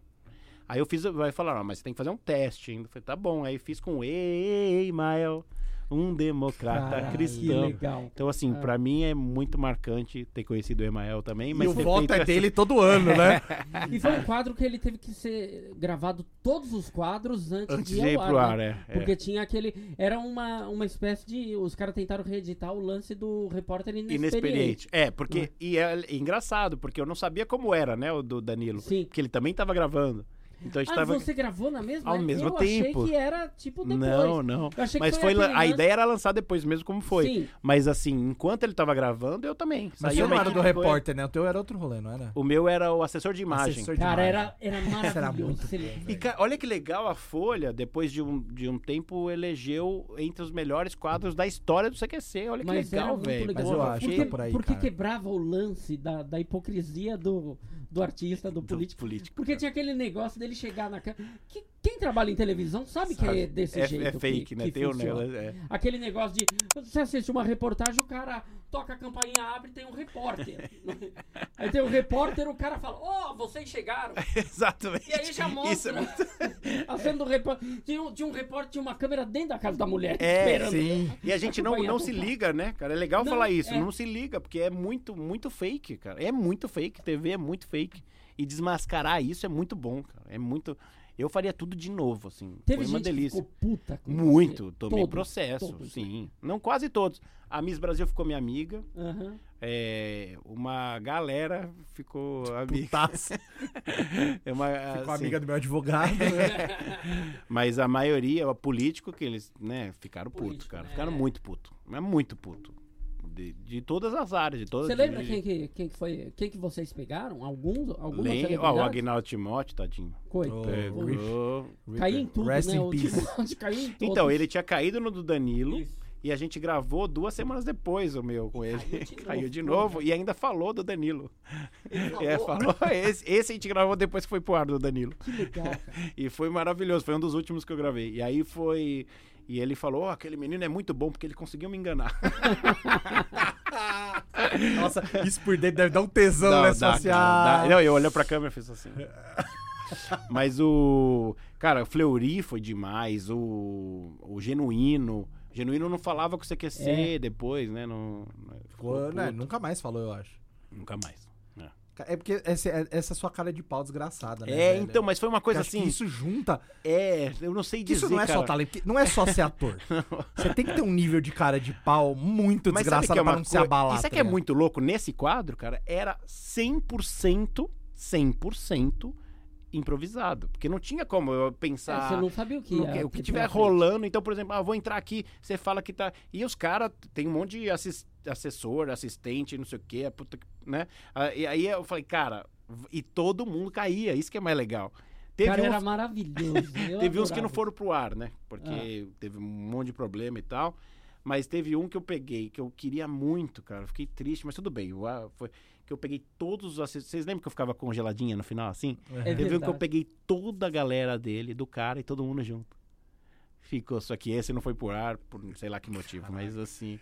Aí eu fiz, vai falar, ah, mas você tem que fazer um teste ainda. Falei, tá bom. Aí fiz com Ei, Mael, um democrata Caralho, Que cristão. legal. Então, assim, Ah. pra mim é muito marcante ter conhecido o Emael também. E Mas o ter voto é essa- dele todo ano, né? E foi um quadro que ele teve que ser gravado todos os quadros antes, Antes de ir ao pro ar, ar, né? é. é. Porque tinha aquele. Era uma, uma espécie de. Os caras tentaram reeditar o lance do repórter inexperiente. Inexperiente. É, porque. E é engraçado, porque eu não sabia como era, né, o do Danilo. Sim. Porque ele também tava gravando. Então a gente Ah, tava. você gravou na mesma? Ao mesmo eu tempo. achei que era tipo depois. Não, não. Eu achei que Mas foi a lance- ideia era lançar depois mesmo como foi. Sim. Mas assim, enquanto ele tava gravando, eu também. Mas Saía você não era do repórter, né? O teu era outro rolê, não era? O meu era o assessor de imagem. Assessor de Cara, imagem. era, era maravilhoso. muito Você- E ca- olha que legal a Folha, depois de um, de um tempo, elegeu entre os melhores quadros da história do CQC. Olha que Mas era legal, muito velho. legal. Mas eu acho que por aí, porque cara. quebrava o lance da, da hipocrisia do, do artista, do do político. político. Porque tinha aquele negócio dele chegar na câmera. Que, quem trabalha em televisão sabe, que Sabe? é desse é, jeito. é fake, que, né? que Tem um funciona. negócio. é. Aquele negócio de. Você assiste uma reportagem, o cara toca a campainha, abre e tem um repórter. aí tem o repórter, o cara fala: Ó, vocês chegaram. Exatamente. E aí já é mostra. a cena do repórter. Tinha, um- tinha um repórter, tinha uma câmera dentro da casa da mulher. É, esperando. sim. E a gente não, Acompanhar não do se liga, né, cara? É legal Não, falar isso. é. Não se liga, porque é muito, muito fake, cara. É muito fake. TV é muito fake. E desmascarar isso é muito bom, cara. É muito. Eu faria tudo de novo, assim. Teve Foi uma gente delícia. que ficou puta com Muito. você. Tomei Todos, processo, todos. sim. Não quase todos. A Miss Brasil ficou minha amiga. Aham. É, uma galera ficou amiga. É uma, Ficou assim, amiga do meu advogado. né? Mas a maioria, o político, que eles, né, ficaram putos, Político, cara. né? Ficaram muito puto. Mas muito puto. De, de todas as áreas, de todas Você lembra de- quem que, quem que foi? Quem que vocês pegaram? Alguns? Algumas Lem- Ó, o? Agnaldo Timóteo, tadinho. Oh, Coitado. Pegou. Caiu em tudo, Rest né? in O peace. Timóteo caiu em todos. Então, ele tinha caído no do Danilo Isso. e a gente gravou duas semanas depois o meu com ele. caiu de Caiu novo, de novo e ainda falou do Danilo. Ele É, falou. falou. Esse, esse a gente gravou depois que foi pro ar do Danilo. Que legal, cara. E foi maravilhoso, foi um dos últimos que eu gravei. E aí foi. E ele falou: "Ó, aquele menino é muito bom porque ele conseguiu me enganar. Nossa, isso por dentro deve dar um tesão, né, dá, social? Não, eu olhei pra câmera e fiz assim. Mas o. Cara, o Fleury foi demais. O. O Genuíno. O Genuíno não falava com o CQC É. depois, né? Não, ficou Pô, né, nunca mais falou, eu acho. Nunca mais. É, É porque essa, essa é sua cara de pau desgraçada, né? É, velho? então, mas foi uma coisa assim. que isso junta. É, eu não sei dizer. isso não é cara. só talento, não é só ser ator. Você tem que ter um nível de cara de pau muito Mas desgraçado é pra não se coi- abalar. Isso é tá que é muito louco. Nesse quadro, cara, era 100%, 100% improvisado. Porque não tinha como eu É, pensar... você não sabia o que ia que- o que tiver rolando. Então, por exemplo, ah, vou entrar aqui, você fala que tá. E os caras, tem um monte de assis- assessor, assistente, não sei o quê, puta que- né? Ah, E aí eu falei, cara, e todo mundo caía, isso que é mais legal. Teve, Cara, uns, era maravilhoso. teve uns que não foram pro ar, né? Porque Ah. teve um monte de problema e tal. Mas teve um que eu peguei, que eu queria muito, cara. Fiquei triste, mas tudo bem. eu- foi que eu peguei todos os assistentes. Vocês lembram que eu ficava congeladinha no final, assim? É Teve um que eu verdade. peguei toda a galera dele, do cara, e todo mundo junto. Ficou, só que esse não foi por ar, por sei lá que motivo, mas assim,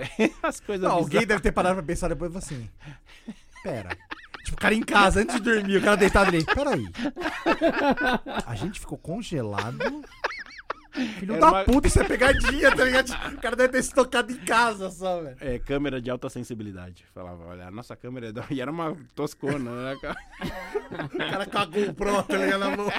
as coisas Não, alguém bizarras. deve ter parado pra pensar depois e falou assim. Pera. Tipo, o cara em casa, antes de dormir, o cara deitado ali. Peraí. A gente ficou congelado. Filho Era da uma- puta, isso é pegadinha, tá ligado? O cara deve ter se tocado em casa só, velho. É, câmera de alta sensibilidade. Falava, olha, a nossa câmera é. E era uma toscona, né? cara? O cara cagou o pronto, tá ligado? Na mão.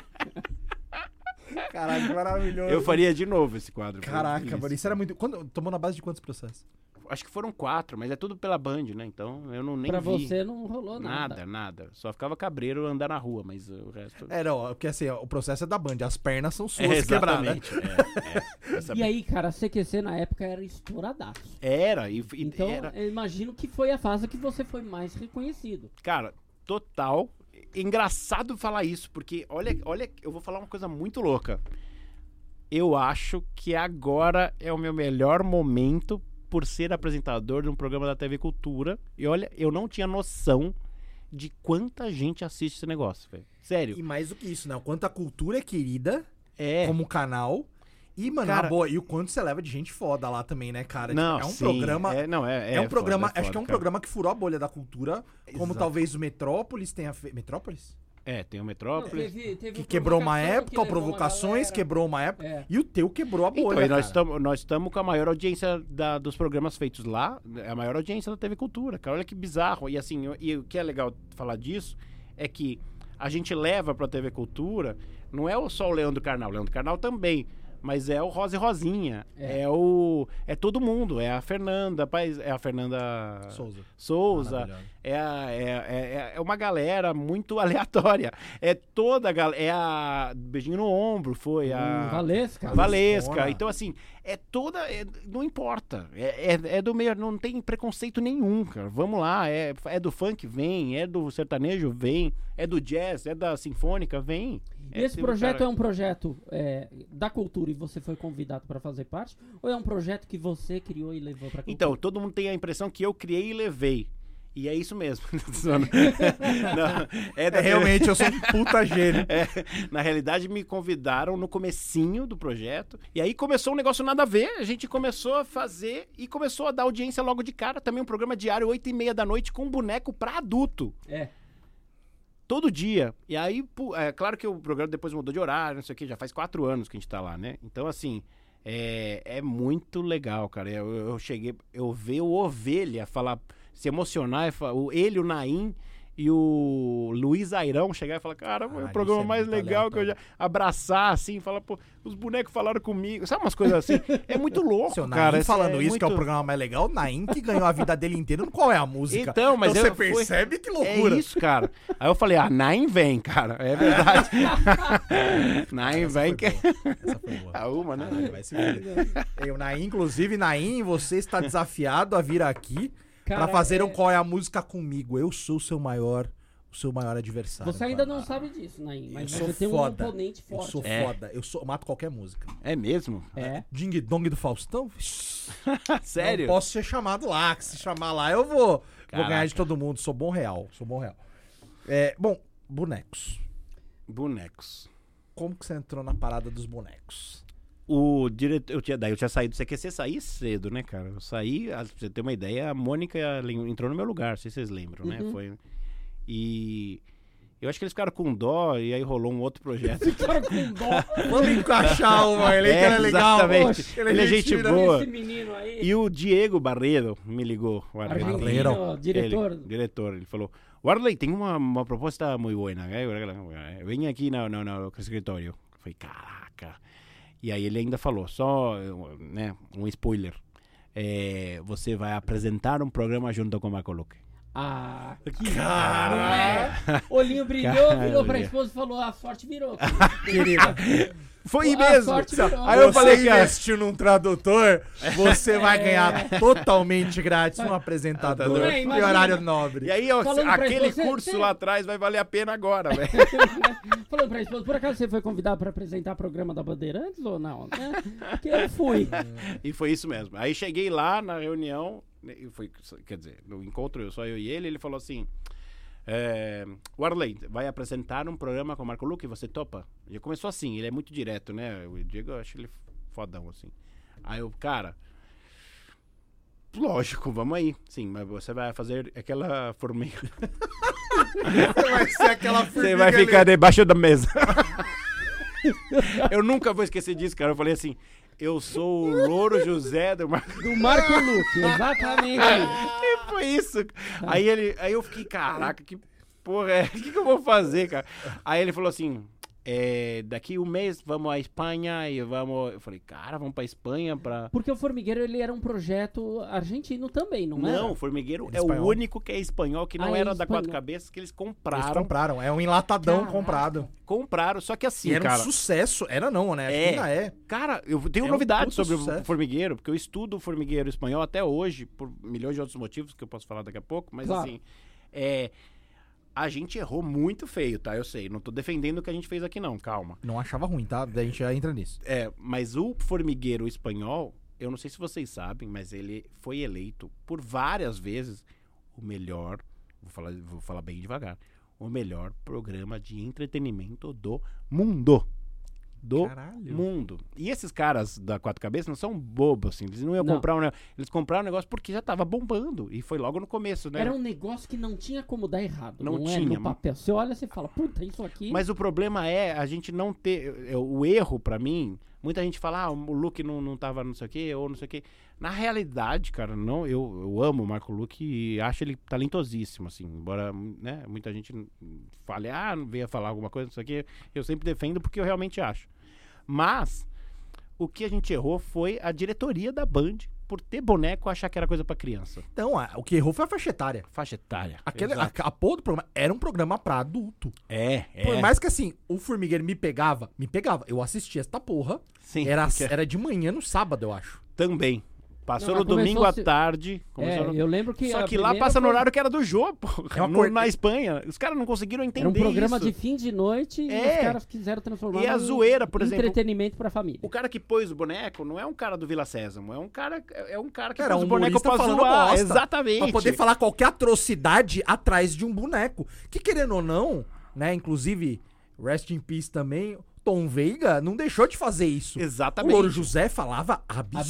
Que maravilhoso. Eu faria de novo esse quadro. Caraca, mano, isso era muito. Quando, tomou na base de quantos processos? Acho que foram quatro, mas é tudo pela Band, né? Então eu não nem Pra vi. você não rolou nada. Nada, nada. Só ficava cabreiro andar na rua, mas o resto... É, não, porque assim, ó, o processo é da Band, as pernas são suas É, quebradas. exatamente. É, é. Essa- E aí, cara, a CQC na época era estouradaço. Era, e, e Então, era... eu imagino que foi a fase que você foi mais reconhecido. Cara, total. Engraçado falar isso, porque olha, olha, eu vou falar uma coisa muito louca. Eu acho que agora é o meu melhor momento por ser apresentador de um programa da TV Cultura. E olha, eu não tinha noção de quanta gente assiste esse negócio, velho. Sério. E mais do que isso, né? O quanto a cultura é querida É. como canal. E, mano, Cara- na boa, e o quanto você leva de gente foda lá também, né, cara? Tipo, Não, é um sim, programa. É, É, não, é, é um programa. foda, é acho que é um cara. programa que furou a bolha da cultura. Como Exato. talvez o Metrópolis tenha feito. Metrópolis? É, tem o Não, Metrópolis. teve- teve Que quebrou uma época, que uma Provocações galera. quebrou uma época. É. E o teu quebrou a Então, bolha, e nós cara. estamos nós estamos com a maior audiência da- dos programas feitos lá, é a maior audiência da TV Cultura, cara. Olha que bizarro. E assim, eu- e o que é legal falar disso é que a gente leva pra TV Cultura, não é só o Leandro Carnal, o Leandro Carnal também. Mas é o Rosa e Rosinha. É. É. o. É todo mundo. É a Fernanda. É a Fernanda Souza. Souza. É, a- é, é, é uma galera muito aleatória. É toda a galera. É a. Beijinho no ombro, foi. Hum, A. Valesca. Valesca. Valescona. Então, assim, é toda. é- não importa. É, é, é do meio. Não tem preconceito nenhum, cara. Vamos lá. É, é do funk, vem. É do sertanejo, vem. É do jazz, é da sinfônica, vem. E esse É, projeto cara, é um projeto é, da cultura e você foi convidado para fazer parte? Ou é um projeto que você criou e levou pra cultura? Então, todo mundo tem a impressão que eu criei e levei. E é isso mesmo. Não, é da É, realmente, eu sou um puta gênio. É, na realidade, me convidaram no comecinho do projeto. E aí começou um negócio nada a ver. A gente começou a fazer e começou a dar audiência logo de cara. Também um programa diário, 8 e meia da noite, com um boneco pra adulto. É. Todo dia. E aí, é claro que o programa depois mudou de horário, não sei o que. Já faz quatro anos que a gente tá lá, né? Então, assim, é, é muito legal, cara. Eu, eu cheguei, eu ver o Ovelha falar, se emocionar, ele, o Naim e o Luiz Airão chegar e falar, cara, foi Ah, o programa é mais muito legal que eu já abraçar, assim, falar, pô, os bonecos falaram comigo. Sabe umas coisas assim? É muito louco, Seu cara. Naim falando isso, que é o muito- programa mais legal, Naim que ganhou a vida dele inteira, qual é a música? Então, mas você eu- foi- percebe que É loucura. isso, cara. Aí eu falei, ah, Naim vem, cara. É verdade. Naim vem que... Essa foi boa. A uma, né? Caralho, vai se ver. Eu, Naim, inclusive, Naim, você está desafiado a vir aqui Cara, pra fazer é- um Qual é a Música comigo. Eu sou o seu maior, o seu maior adversário. Você ainda cara. não sabe disso, Naim, mas eu sou você tem um foda. oponente Eu forte. sou É. foda. Eu sou, eu mato qualquer música. É mesmo? É. Ding Dong do Faustão? Sério? Não posso ser chamado lá, que se chamar lá eu vou, vou Caraca. ganhar de todo mundo. Sou bom real, sou bom real. É, bom, bonecos. Bonecos. Como que você entrou na parada dos bonecos? O diretor, eu tinha, daí eu tinha saído do CQC, saí cedo, né, cara? Eu saí, ah, pra você ter uma ideia, a Mônica entrou no meu lugar, não sei se vocês lembram, né? Uhum. Foi. E eu acho que eles ficaram com dó e aí rolou um outro projeto. Cara com dó. Vamos encaixar o ele que É, era legal. exatamente. Poxa, Ele é gente fina. boa. Esse menino aí. E o Diego Barreiro me ligou. O Barreiro. diretor. Ele, diretor, ele falou: Warley, tem uma, uma proposta muito buena. eh, Vem aqui no, no, no escritório. Eu falei: caraca. E aí ele ainda falou: só né, um spoiler. Eh, você vai apresentar um programa junto com o Macoluque. Ah, que Cara, é. Olhinho brilhou, Cara, virou pra esposa e falou: a sorte virou. querida. Foi A mesmo. virou. Aí eu você falei, cara. investiu num tradutor, você vai É. ganhar totalmente grátis um apresentador. É, imagina. horário nobre. E aí, ó, aquele você, curso você- lá atrás vai valer a pena agora, velho. Falando pra esposa, por acaso você foi convidado pra apresentar programa da Bandeirantes ou não? né? Porque eu fui. E foi isso mesmo. Aí cheguei lá na reunião, e foi, quer dizer, no encontro só eu e ele, ele falou assim: é, Warley, vai apresentar um programa com o Marco Luque, você topa? Já começou assim, ele é muito direto, né? O Diego, eu acho ele fodão, assim. Aí eu, cara. Lógico, vamos aí. Sim, mas você vai fazer aquela formiga. vai ser aquela Você formiga vai ali. ficar debaixo da mesa. eu nunca vou esquecer disso, cara. Eu falei assim: eu sou o Louro José do Marco Do Marco Luque, exatamente. que foi isso? Aí ele, aí eu fiquei, caraca, que porra é? O que, que eu vou fazer, cara? Aí ele falou assim. É, daqui um mês vamos à Espanha e vamos. Eu falei, cara, vamos pra Espanha pra. Porque o Formigueiro ele era um projeto argentino também, não, Não, era? o Formigueiro é Espanhol. o único que é espanhol, que não Ah, é era da Quatro. Cabeças, que eles Eles compraram. compraram, é um enlatadão Caraca. comprado. Compraram, só que assim, E era cara. um sucesso. Era não, né? Acho que É. ainda é. Cara, eu tenho É um novidade sobre sucesso. o formigueiro, porque eu estudo o formigueiro espanhol até hoje, por milhões de outros motivos que eu posso falar daqui a pouco, mas Claro. assim, é, a gente errou muito feio, tá? Eu sei, não tô defendendo o que a gente fez aqui não, calma. Não achava ruim, tá? Daí a gente já entra nisso. É, mas o formigueiro espanhol, eu não sei se vocês sabem, mas ele foi eleito por várias vezes o melhor, vou falar, vou falar bem devagar, o melhor programa de entretenimento do mundo. Do Caralho. mundo. E esses caras da Quatro Cabeças não são bobos, assim. Eles não iam Não. comprar um negócio. Eles compraram um negócio porque já tava bombando. E foi logo no começo, né? Era um negócio que não tinha como dar errado. Não Não, é tinha, no papel. Você olha e fala, puta, isso aqui. Mas o problema é a gente não ter. é, O erro, pra mim, muita gente fala, ah, o Luke não, não tava não sei o quê, ou não sei o quê. Na realidade, cara, não, eu, eu amo o Marco Luke e acho ele talentosíssimo, assim. Embora, né, muita gente fale, ah, não venha falar alguma coisa, não sei o quê. Eu sempre defendo porque eu realmente acho. Mas, o que a gente errou foi a diretoria da Band por ter boneco achar que era coisa pra criança. Então, a- o que errou foi a faixa etária. Faixa etária. Aquele, a, a porra do programa era um programa pra adulto. É, é. Por mais que assim, o Formigueiro me pegava, me pegava. Eu assistia esta porra. Sim, Era, porque- era de manhã no sábado, eu acho. Também. Passou Não, no domingo à se- tarde. é, no- eu lembro que. Só que lá passa no foi- horário que era do jogo, porra. No- acordei- na Espanha. Os caras não conseguiram entender Era um programa isso. de fim de noite e É. os caras quiseram transformar E a zoeira, por exemplo, entretenimento pra família. O cara que pôs o boneco não é um cara do Vila Sésamo, é um cara, é um cara que Era pôs um o boneco pra falando zoar. bosta. Exatamente. Pra poder falar qualquer atrocidade atrás de um boneco. Que querendo ou não, né? Inclusive, Rest in Peace também. Tom Veiga não deixou de fazer isso. O Exatamente. Louro José falava absurdos,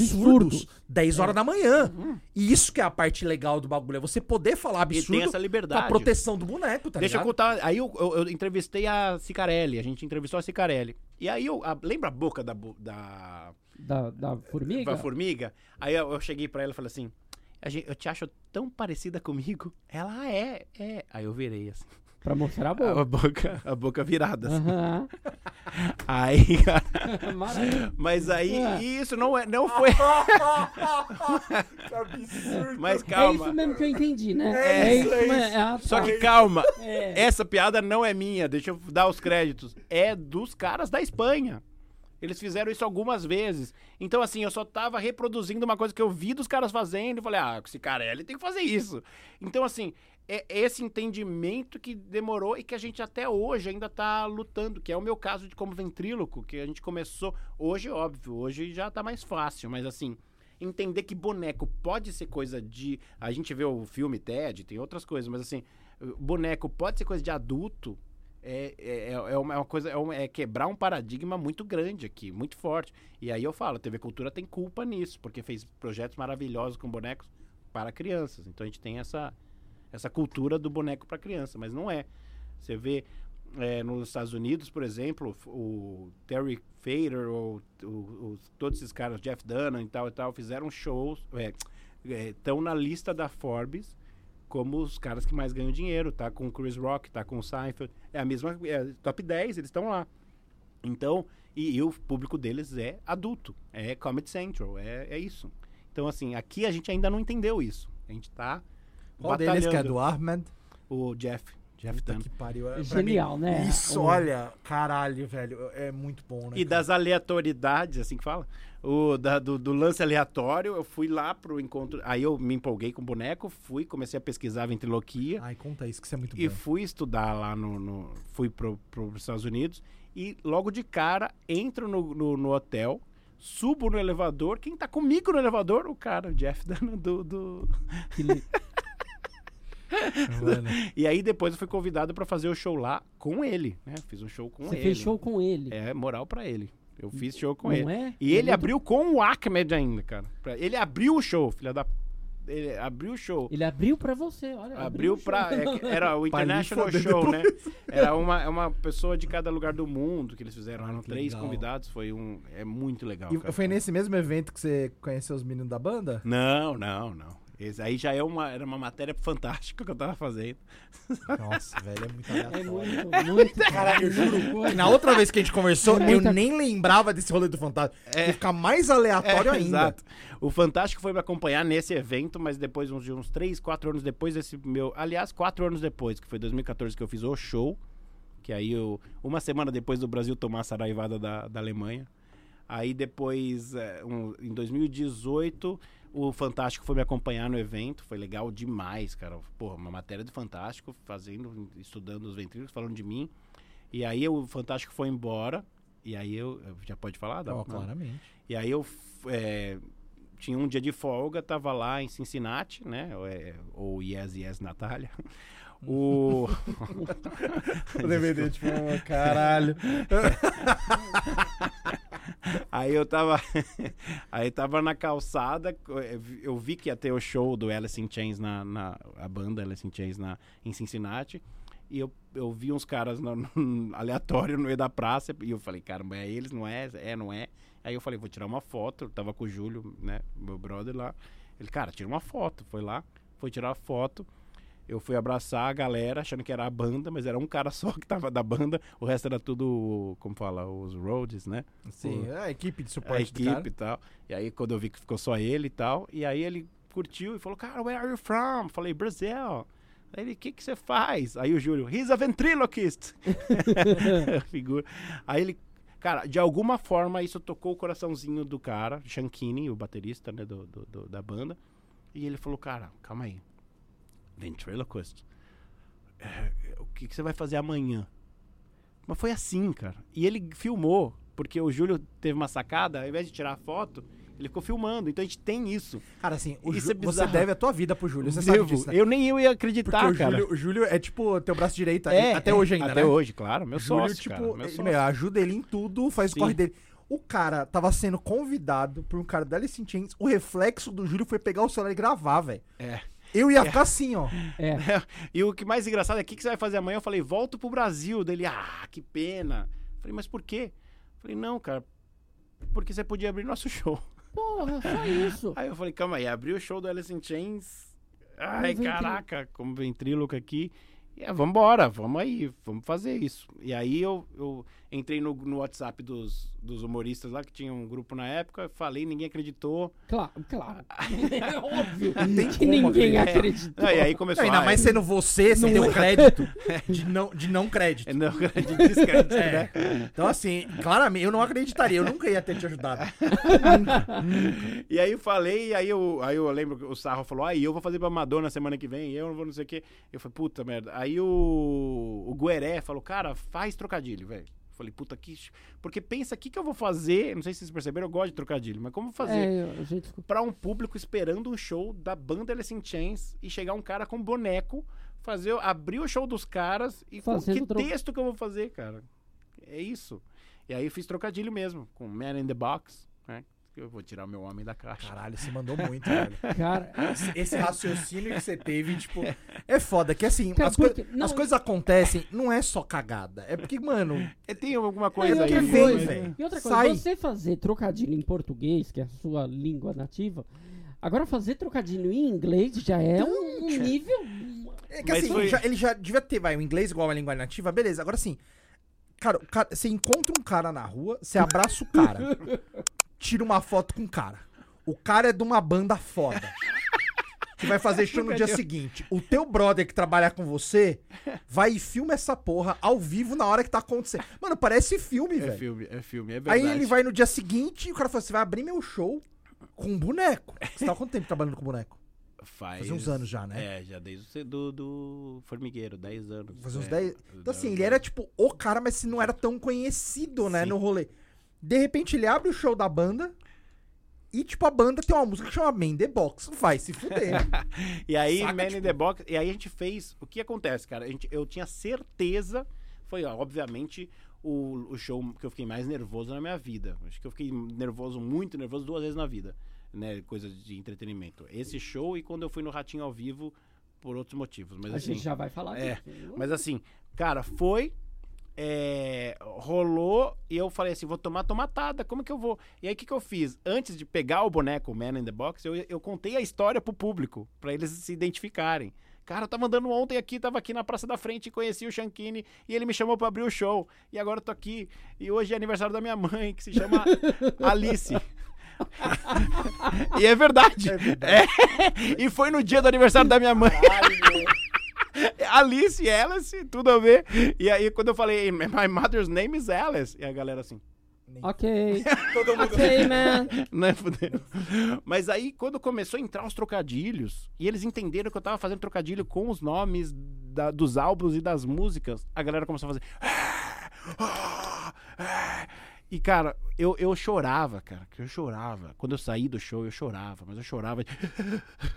Absurdos. 10 horas da manhã. E isso que é a parte legal do bagulho, é você poder falar E absurdo tem essa com a liberdade. proteção do boneco, tá Deixa eu ligado? contar. Aí eu, eu- eu entrevistei a Cicarelli. A gente entrevistou a Cicarelli. E aí eu. a- lembra a boca da, da, Da, da formiga? da formiga? Aí eu, eu cheguei pra ela e falei assim: "A gen- Eu te acho tão parecida comigo. Ela "Ah, é, é. Aí eu virei assim. Pra mostrar a A boca. boca, a boca virada. assim. Aham. Aí, cara. Maravilha. Mas aí, É. isso não, é, não foi. Que absurdo. Mas É calma. isso mesmo que eu entendi, né? É isso, é mesmo, isso. ah, Só tá. que calma, É. essa piada não é minha, deixa eu dar os créditos. É dos caras da Espanha. Eles fizeram isso algumas vezes. Então, assim, eu só tava reproduzindo uma coisa que eu vi dos caras fazendo e falei, ah, esse cara ele tem que fazer isso. Então, assim, é esse entendimento que demorou e que a gente até hoje ainda tá lutando, que é o meu caso de como ventríloco, que a gente começou. Hoje, óbvio, hoje já tá mais fácil, mas assim. Entender que boneco pode ser coisa de. A gente vê o filme Ted, tem outras coisas, mas assim, boneco pode ser coisa de adulto. É, é, é uma é uma coisa, é, um- é quebrar um paradigma muito grande aqui, muito forte. E aí eu falo, a TV Cultura tem culpa nisso, porque fez projetos maravilhosos com bonecos para crianças. Então a gente tem essa, essa cultura do boneco para criança, mas não é. Você vê é, nos Estados Unidos, por exemplo, o Terry Fader, ou o- o- todos esses caras, Jeff Dunham e tal e tal, fizeram shows, estão na lista da Forbes como os caras que mais ganham dinheiro, tá com o Chris Rock, tá com o Seinfeld, é a mesma, é, top 10, eles estão lá. Então, e, e o público deles é adulto, é Comedy Central, é, é isso. Então, assim, aqui a gente ainda não entendeu isso. A gente tá Qual deles que é batalhando. do Ahmed? O Jeff, Jeff Puta Dunn. que pariu. é- Genial, mim, né? Isso, O- olha, caralho, velho. É muito bom, né? E cara? das aleatoriedades, assim que fala, o, da- do, do lance aleatório, eu fui lá pro encontro. Aí eu me empolguei com o boneco, fui, comecei a pesquisar ventriloquia Ai, conta isso, que isso é muito e bom. fui estudar lá no. no fui pro, pros Estados Unidos e logo de cara entro no, no, no hotel. Subo no elevador. Quem tá comigo no elevador? O cara, o Jeff do, do... E aí depois eu fui convidado pra fazer o show lá com ele, né? Fiz um show com Você ele. fez show com ele. É moral pra ele. Eu fiz show com Não ele. é? E É ele muito- abriu com o Ahmed ainda, cara. Ele abriu o show, filha da. Ele abriu o show. Ele abriu pra você, olha. Abriu o pra. é era o International Show, né? Era uma, é uma pessoa de cada lugar do mundo que eles fizeram. Eram que três legal. convidados. Foi um. É muito legal. E cara. foi nesse mesmo evento que você conheceu os meninos da banda? Não, não, não. Esse aí já é uma, era uma matéria fantástica que eu tava fazendo. Nossa, velho, é muito É aleatório. muito, muito. Caralho, eu juro. E na outra vez que a gente conversou, É muita- eu nem lembrava desse rolê do fantasma. É. Ficar mais aleatório É, ainda. Exato. O Fantástico foi me acompanhar nesse evento, mas depois, uns, de uns 3, 4 anos depois desse meu. Aliás, 4 anos depois, que foi 2014 que eu fiz o show. Que aí eu. Uma semana depois do Brasil tomar a saraivada da, da Alemanha. Aí depois, é, um- em 2018, o Fantástico foi me acompanhar no evento. Foi legal demais, cara. Porra, uma matéria do Fantástico, fazendo, estudando os ventrílocos, falando de mim. E aí o Fantástico foi embora. E aí eu. Já pode falar? Dá- não? claramente. E aí eu é, tinha um dia de folga, tava lá em Cincinnati, né? Ou, é- ou Yes, Yes, Natália. O... O DVD, tipo, caralho. Aí eu tava. aí tava na calçada. Eu vi que ia ter o show do Alice in Chains na. na a banda Alice in Chains na, em Cincinnati. E eu, eu vi uns caras no, no- aleatório no meio da praça. E eu falei, caramba, é eles, não é? É, não é? Aí eu falei, vou tirar uma foto. Eu tava com o Júlio, né? Meu brother lá. Ele, cara, tira uma foto. Foi lá, foi tirar a foto. Eu fui abraçar a galera, achando que era a banda, mas era um cara só que tava da banda. O resto era tudo, como fala, os roads, né? Sim, a equipe de a suporte do equipe e tal. E aí, quando eu vi que ficou só ele e tal, e aí ele curtiu e falou, cara, where are you from? Falei, Brasil. Aí ele, o que que você faz? Aí o Júlio, he's a ventriloquist. Figura. Aí ele, cara, de alguma forma isso tocou o coraçãozinho do cara, Shankini, o baterista, né, do, do- do- da banda. E ele falou, cara, calma aí. Ventriloquist? É, o que, que você vai fazer amanhã? Mas foi assim, cara. E ele filmou, porque o Júlio teve uma sacada, ao invés de tirar a foto, ele ficou filmando. Então a gente tem isso. Cara, assim, o Isso é você deve a tua vida pro Júlio, você sabe Devo. disso, né? Eu nem eu ia Porque acreditar, o cara. Júlio, o Júlio é tipo teu braço direito É, até é, hoje ainda, Até né? hoje, claro. Meu Júlio, sócio, tipo, cara. Meu sócio. meu, ajuda ele em tudo, faz Sim. o corre dele. O cara tava sendo convidado por um cara da Alice in Chains, o reflexo do Júlio foi pegar o celular e gravar, velho. É. Eu ia ficar assim, ó. É. E o que mais engraçado é o que, que você vai fazer amanhã? Eu falei, volto pro Brasil. Dele, ah, que pena. Eu falei, mas por quê? Eu falei, não, cara, porque você podia abrir nosso show. Porra, só isso. Aí eu falei, calma aí, abriu o show do Alice in Chains. Ai, caraca, como ventríloco aqui. E é, vambora, vamos aí, vamos fazer isso. E aí eu, eu entrei no, no WhatsApp dos, dos humoristas lá, que tinha um grupo na época, falei, ninguém acreditou. Claro, claro. É óbvio tem que como ninguém acreditar. acreditou. Ah, e aí começou Ainda ah, mais é- sendo você, sem ter um crédito de não, de não crédito. é, não, de descrédito, É. né? Então, assim, claramente, eu não acreditaria, eu nunca ia ter te ajudado. E aí eu falei, e aí eu, aí eu lembro que o Sarro falou, ah, e eu vou fazer pra Madonna semana que vem, eu não vou não sei o quê. Eu falei, puta merda. Aí o, o Gueré falou, cara, faz trocadilho, velho. Eu Falei, puta, que. Porque pensa, o que, que eu vou fazer? Não sei se vocês perceberam, eu gosto de trocadilho, mas como fazer É, gente pra um público esperando um show da banda Alice in Chains e chegar um cara com boneco, fazer, abrir o show dos caras e com que tro- texto que eu vou fazer, cara? É isso. E aí eu fiz trocadilho mesmo, com Man in the Box? Eu vou tirar o meu homem da caixa. Caralho, você mandou muito, velho. Cara, Esse, raciocínio que você teve, tipo. É foda, que assim, Cara, as, coi- porque- não- as coisas acontecem, não é só cagada. É porque, mano, É, tem alguma coisa aí. vem, coisa, mas- velho. e outra coisa, Sai. você fazer trocadilho em português, que é a sua língua nativa, agora fazer trocadilho em inglês já é um, um nível. É que Mas assim, foi- ele, já, ele já devia ter, vai, o inglês igual a língua nativa, beleza. Agora assim, cara- você encontra um cara na rua, você abraça o cara, tira uma foto com o cara. O cara é de uma banda foda. Que vai fazer show no dia seguinte. O teu brother que trabalha com você vai e filma essa porra ao vivo na hora que tá acontecendo. Mano, parece filme, É velho. filme, é filme, é verdade. Aí ele vai no dia seguinte e o cara fala: Você vai abrir meu show com um boneco. Você tá há quanto tempo trabalhando com boneco? Faz... Faz uns anos já, né? É, já desde o do, do Formigueiro, 10 anos. Faz uns é, 10. do- Então, assim, ele era tipo o cara, mas se não era tão conhecido, né, Sim. no rolê. De repente ele abre o show da banda e, tipo, a banda tem uma música que chama Man the Box. Vai se fuder. E aí, Saca, Man in tipo- the Box, e aí a gente fez. O que acontece, cara? A gente, eu tinha certeza. Foi, ó, obviamente, o, o show que eu fiquei mais nervoso na minha vida. Acho que eu fiquei nervoso, muito nervoso, duas vezes na vida. Né? Coisa de entretenimento. Esse show e quando eu fui no Ratinho ao vivo por outros motivos. Mas A assim. gente já vai falar é, disso. Mas assim, cara, foi. É, rolou e eu falei assim: vou tomar tomatada, como que eu vou? E aí o que, que eu fiz? Antes de pegar o boneco Man in the Box, eu, eu contei a história pro público, pra eles se identificarem. Cara, eu tava andando ontem aqui, tava aqui na Praça da Frente e conheci o Shankini e ele me chamou pra abrir o show. E agora eu tô aqui. E hoje é aniversário da minha mãe, que se chama Alice. e é verdade. É. E foi no dia do aniversário da minha mãe. Alice, Alice, tudo a ver. E aí, quando eu falei, my mother's name is Alice, e a galera assim, Ok. Todo mundo. ok, man. né, fudeu. Mas aí, quando começou a entrar os trocadilhos, e eles entenderam que eu tava fazendo trocadilho com os nomes da- dos álbuns e das músicas, a galera começou a fazer. E, cara, eu, eu chorava, cara, que eu chorava. Quando eu saí do show, eu chorava, mas eu chorava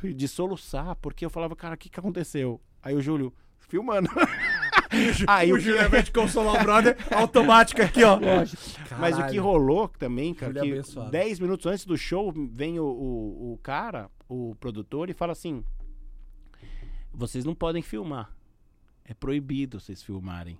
de, de soluçar, porque eu falava, cara, o que, que aconteceu? Aí o Júlio, filmando. Aí o o que- Júlio, ao invés de consolar o brother, automático aqui, ó. Lógico. Mas o que rolou também, cara, Júlio que abençoado. 10 minutos antes do show, vem o, o, o cara, o produtor, e fala assim: Vocês não podem filmar. É proibido vocês filmarem.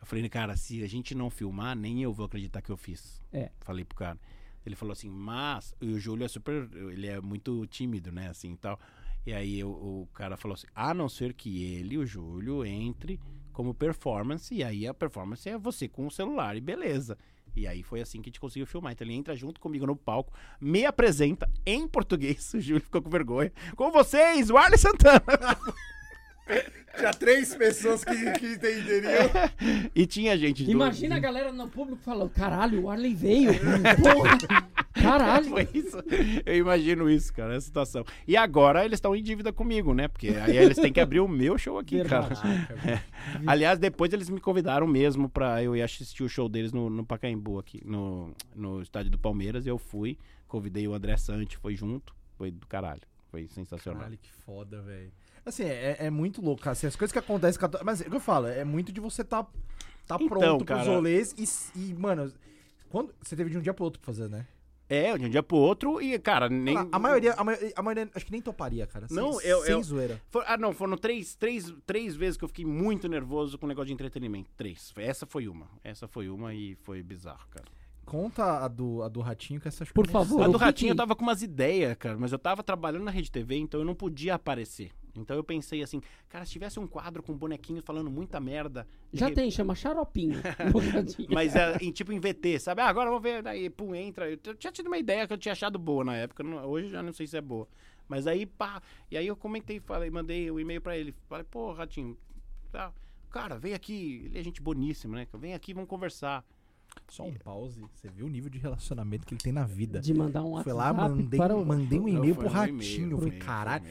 Eu falei, cara, se a gente não filmar, nem eu vou acreditar que eu fiz. É. Falei pro cara. Ele falou assim, mas. E o Júlio é super. Ele é muito tímido, né? Assim e tal. E aí o, o cara falou assim: a não ser que ele, o Júlio, entre como performance. E aí a performance é você com o celular, e beleza. E aí foi assim que a gente conseguiu filmar. Então ele entra junto comigo no palco, me apresenta em português. O Júlio ficou com vergonha. Com vocês, o Arlen Santana. Tinha três pessoas que, que entenderiam. e tinha gente do- Imagina a galera no público falando, caralho, o Arley veio. Porra, caralho. Foi isso. Eu imagino isso, cara, essa situação. E agora eles estão em dívida comigo, né? Porque aí eles têm que abrir o meu show aqui, Verdade. cara. É. Aliás, depois eles me convidaram mesmo pra eu ir assistir o show deles no, no Pacaembu aqui, no, no estádio do Palmeiras. Eu fui, convidei o André Sante, foi junto, foi do caralho. Foi sensacional. Caralho, que foda, velho. Assim, é, é muito louco, cara. Assim, as coisas que acontecem Mas é o que eu falo, é muito de você tá, tá Então, pronto pros cara. rolês e, e, mano, quando, você teve de um dia pro outro pra fazer, né? É, de um dia pro outro e, cara, nem. a, maioria, a, maioria, a maioria, acho que nem toparia, cara. Sem, Não, eu- sem eu- zoeira. For- ah, não, foram três, três, três vezes que eu fiquei muito nervoso com o negócio de entretenimento. Três. Essa foi uma. Essa foi uma e foi bizarro, cara. Conta a do, a do Ratinho, que essa acho que Por favor. A o do Ratinho que- eu tava com umas ideias, cara, mas eu tava trabalhando na Rede TV, então eu não podia aparecer. Então eu pensei assim, cara, se tivesse um quadro com bonequinho falando muita merda. Já tem, chama xaropinho. Mas é, em, tipo em VT, sabe? Ah, agora vamos ver, daí, pum, entra. Eu, tinha tido uma ideia que eu tinha achado boa na época, não- hoje já não sei se é boa. Mas aí, pá, e aí eu comentei, falei, mandei o e-mail pra ele. Falei, pô, Ratinho, tá, cara, vem aqui, ele é gente boníssima, né? Vem aqui, vamos conversar. Só um pause. Você viu o nível de relacionamento que ele tem na vida. De mandar um WhatsApp lá, mandei, para o... mandei um e-mail foi pro Ratinho. foi Falei, caralho,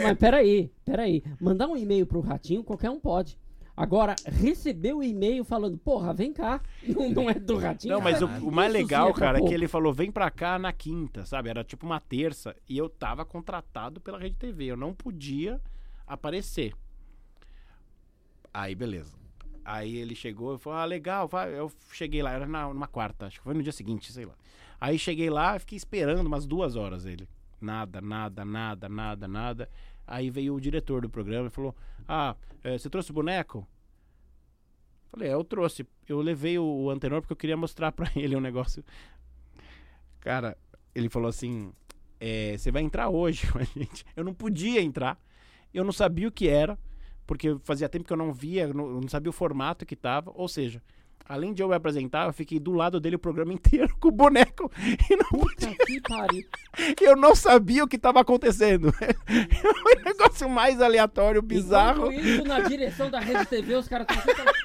Não, mas peraí, peraí. Mandar um e-mail pro Ratinho, qualquer um pode. Agora, receber o e-mail falando, porra, vem cá. Não, não é do Ratinho. Não, mas o, o mais sim legal, cara, é que ele falou: vem pra cá na quinta, sabe? Era tipo uma terça e eu tava contratado pela Rede TV. Eu não podia aparecer. Aí, beleza. Aí ele chegou e falou: ah, legal, vai. Eu cheguei lá, era na, numa quarta, acho que foi no dia seguinte, sei lá. Aí cheguei lá, fiquei esperando umas duas horas ele. Nada, nada, nada, nada, nada. Aí veio o diretor do programa e falou: Ah, eh, você trouxe o boneco? Falei, é, eu trouxe. Eu levei o, o antenor porque eu queria mostrar pra ele um negócio. Cara, ele falou assim: é, você vai entrar hoje com a gente. Eu não podia entrar. Eu não sabia o que era, porque fazia tempo que eu não via, eu não, não sabia o formato que tava. Ou seja, além de eu me apresentar, eu fiquei do lado dele o programa inteiro com o boneco e não podia Puta que pariu. eu não sabia o que estava acontecendo. Foi o negócio mais aleatório, bizarro. Enquanto isso, na direção da Rede TV, os caras estão Os caras,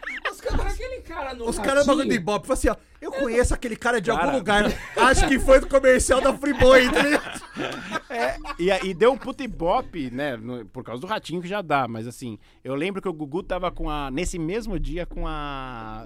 aquele cara no Os caras do bagulho do Ratinho, Ibope falam assim, ó. Eu conheço aquele cara de Cara. algum lugar. Acho que foi do comercial da Freeboy, tá ligado? É, e, aí deu um puta ibope, né? no- por causa do ratinho que já dá, mas assim, eu lembro que o Gugu tava com a. Nesse mesmo dia com a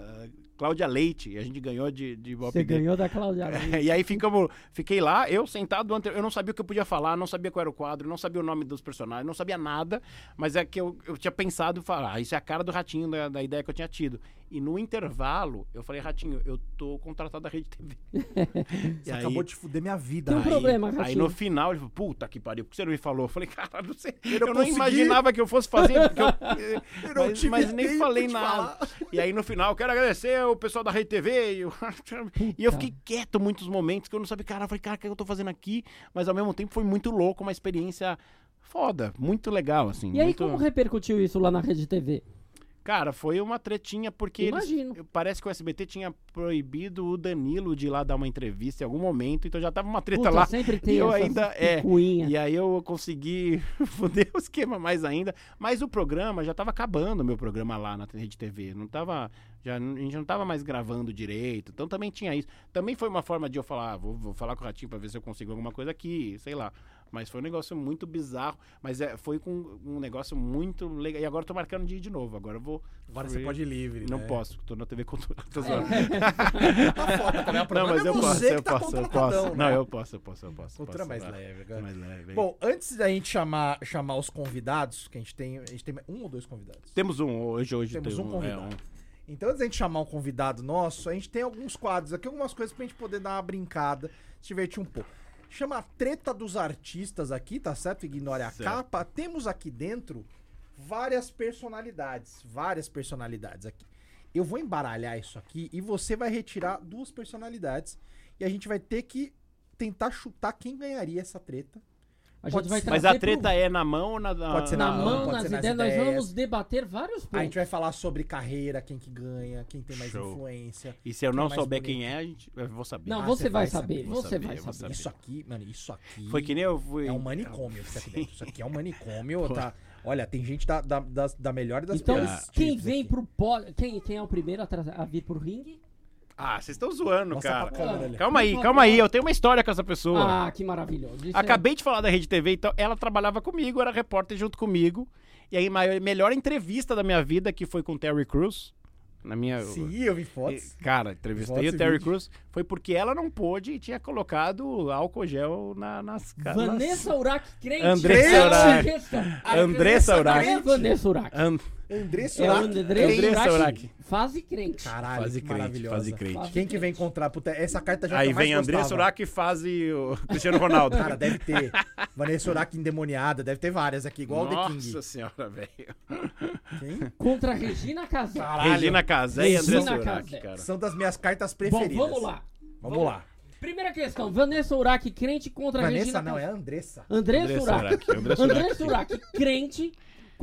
Cláudia Leite, e a gente ganhou de, de Você ganhou da Cláudia Leite. E aí ficamos, fiquei lá, eu sentado, ante- eu não sabia o que eu podia falar, não sabia qual era o quadro, não sabia o nome dos personagens, não sabia nada, mas é que eu, eu tinha pensado em falar, ah, isso é a cara do Ratinho, da, da ideia que eu tinha tido. E no intervalo, eu falei, Ratinho, eu tô contratado da Rede TV. Você acabou de fuder minha vida. Tem um Aí- problema, Aí Ratinho. no final ele falou, puta que pariu, por que você não me falou? Eu falei, cara, não sei, eu, não não consegui. imaginava que eu fosse fazer, porque eu, Eu não mas, tive mas nem falei nada. falar. E aí no final, eu quero agradecer o pessoal da Rede TV. E, o- e eu fiquei quieto muitos momentos, que eu não sabia, cara, eu falei, cara, o que eu tô fazendo aqui? Mas ao mesmo tempo foi muito louco, uma experiência foda, muito legal, assim. E aí, muito... como repercutiu isso lá na Rede TV? Cara, foi uma tretinha, porque eles, Imagino. parece que o SBT tinha proibido o Danilo de ir lá dar uma entrevista em algum momento, então já tava uma treta Puta, lá. sempre tem e eu ainda- é, picuinha. E aí eu consegui foder o esquema mais ainda. Mas o programa já tava acabando, o meu programa lá na Rede TV. Não tava. Já, a gente não tava mais gravando direito. Então também tinha isso. Também foi uma forma de eu falar, ah, vou, vou falar com o Ratinho pra ver se eu consigo alguma coisa aqui, sei lá. Mas foi um negócio muito bizarro. Mas é, foi com um negócio muito legal. E agora eu tô marcando de ir de novo. Agora eu vou. Agora você pode ir livre. Não né? posso, tô na TV Cultura. Tô zoando. Tá foda também. O Não, mas é eu posso, eu tá posso, eu posso. né? Não, eu posso, eu posso, eu posso. Cultura posso, mais leve agora. Mais leve. Bom, antes da gente chamar, chamar os convidados, que a gente tem. A gente tem um ou dois convidados? Temos um hoje, hoje Temos tem um é, convidado. Então, antes da gente chamar um convidado nosso, a gente tem alguns quadros aqui, algumas coisas pra gente poder dar uma brincada, se divertir um pouco. Chama a treta dos artistas aqui, tá certo? Ignore a Certo. capa. Temos aqui dentro várias personalidades. Várias personalidades aqui. Eu vou embaralhar isso aqui e você vai retirar duas personalidades. E a gente vai ter que tentar chutar quem ganharia essa treta. A gente vai. Mas a treta pro- é na mão ou na. Pode ser na na mão, mão, pode nas ser nas ideias, nós ideias. vamos debater vários A pontos. gente vai falar sobre carreira, quem que ganha, quem tem mais Show. influência. E se eu Quem não é souber bonito? quem é, a gente, eu vou saber. Não, Ah, você vai vai saber, saber, você saber, vai saber. saber. Isso aqui, mano, isso aqui. Foi que nem eu fui. É um manicômio isso aqui dentro. Isso aqui é um manicômio, tá? Olha, tem gente da, da, das- da melhor e das Então, piores. quem tipos vem aqui. pro pódio. Quem, quem é o primeiro a, tra- a vir pro ringue? Ah, vocês estão zoando, Mostra cara. pra câmera ali. Calma aí, calma aí. Eu tenho uma história com essa pessoa. Ah, que maravilhoso. Isso é- Acabei de falar da Rede TV, então ela trabalhava comigo, era repórter junto comigo. E aí, maior, melhor entrevista da minha vida, que foi com o Terry Crews. Na minha. Sim, eu vi fotos. Cara, entrevistei Fotos o Terry vídeo. Crews. Foi porque ela não pôde e tinha colocado álcool gel na, nas ca- nas- Vanessa Urach crente. Andressa Essa é a Urach. Andressa Urach. Quem é Vanessa Urach? An- André É o Surak. André Andressa. Fase crente. Caralho, Fase crente, maravilhosa. fase crente. Fase Quem que vem encontrar? Puta, essa carta já Aí eu mais vem André gostava. Surak e faz o Cristiano Ronaldo. Cara, deve ter. Vanessa Surak endemoniada, deve ter várias aqui, igual o The Nossa King. senhora, velho. Quem? Contra Regina Casé. Regina Casé e André Regina Surak, cara. São das minhas cartas Bom, preferidas. vamos lá. Vamos lá. Primeira questão. Vanessa Urach crente contra Vanessa Regina não, é Andressa. André Surak. André Surak, crente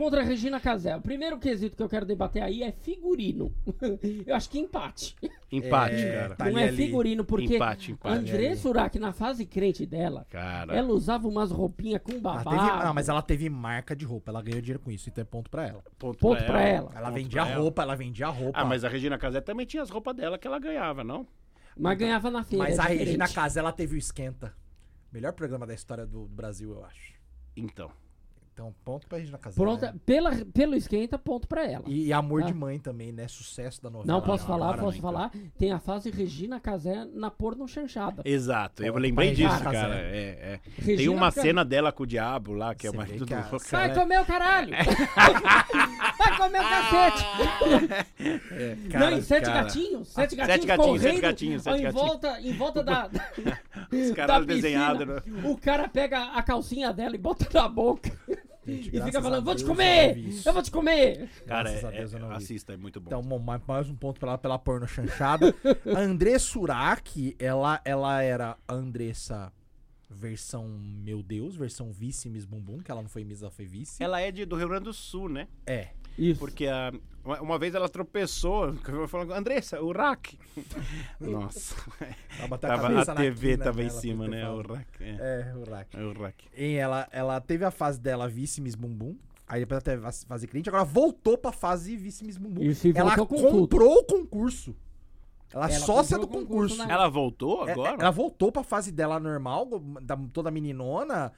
contra Regina Casé. O primeiro quesito que eu quero debater aí é figurino. Eu acho que empate. Empate, É, cara. tá não é ali. figurino, porque Empate, empate. André ali. Surak, na fase crente dela, Cara. ela usava umas roupinhas com Ela teve, não, mas ela teve marca de roupa, ela ganhou dinheiro com isso, então é ponto pra ela. Ponto pra ela. Ela Ponto vendia pra ela. roupa, ela vendia roupa. Ah, mas a Regina Casé também tinha as roupas dela que ela ganhava, não? Mas ganhava na feira. Mas é a diferente. Regina Casé, ela teve o Esquenta. Melhor programa da história do, do Brasil, eu acho. Então. Então, ponto pra Regina Casé. Pronta, né? pela, pelo esquenta, ponto pra ela. E, e Amor Ah. de Mãe também, né? Sucesso da novela. Não, posso falar, agora posso não, falar. Tem a fase Regina Casé na porno chanchada. Exato, eu lembrei disso, Regina cara. É, é. Tem uma Casé- cena dela com o diabo lá, que é Você uma vê tudo que a- louca. Vai comer o caralho! Vai comer o cacete! não, em sete cara. gatinhos, sete Sete gatinhos gatinhos, sete correndo, gatinhos, sete em gatinhos. volta, em volta da, Os piscina. desenhados. né? O cara pega a calcinha dela e bota na boca Gente, e fica falando, vou te Deus, eu comer! Eu vou te comer! Cara, Graças a é, Deus eu é, não vi. assista, é muito bom. Então, mais, mais um ponto pra ela pela porno chanchada. a André Surak, ela, ela era a Andressa versão Meu Deus, versão vice Miss Bumbum, que ela não foi Miss, ela foi vice. Ela é de, do Rio Grande do Sul, né? É. Isso. Porque a- uma, uma vez ela tropeçou, falando, Andressa, o rack. Nossa, Ela tava, a TV quina tava em cima, né? O rack. É, É, o Rak. é o rack. E ela, ela teve a fase dela vice Miss Bumbum. Aí depois ela teve a fase cliente, agora voltou pra fase vice Miss Bumbum. Isso, e ela voltou com tudo. comprou o concurso. Ela, Ela sócia do comprou concurso. concurso na- Ela voltou É, agora? é, ela voltou pra fase dela normal, da, toda meninona.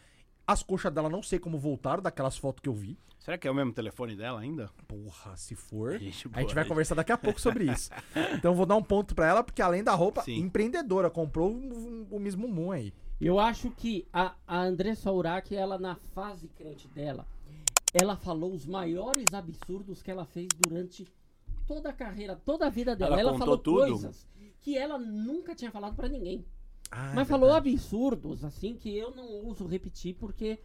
As coxas dela não sei como voltaram, daquelas fotos que eu vi. Será que é o mesmo telefone dela ainda? Porra, se for. Gente, A gente vai gente. conversar daqui a pouco sobre isso. Então eu vou dar um ponto pra ela, porque além da roupa, Sim. empreendedora, comprou o, o mesmo Moon aí. Eu acho que a, a Andressa Urach, ela na fase crente dela, ela falou os maiores absurdos que ela fez durante toda a carreira, toda a vida dela. Ela Ela, contou falou tudo? coisas que ela nunca tinha falado pra ninguém. Ah, Mas é falou absurdos, assim, que eu não uso repetir porque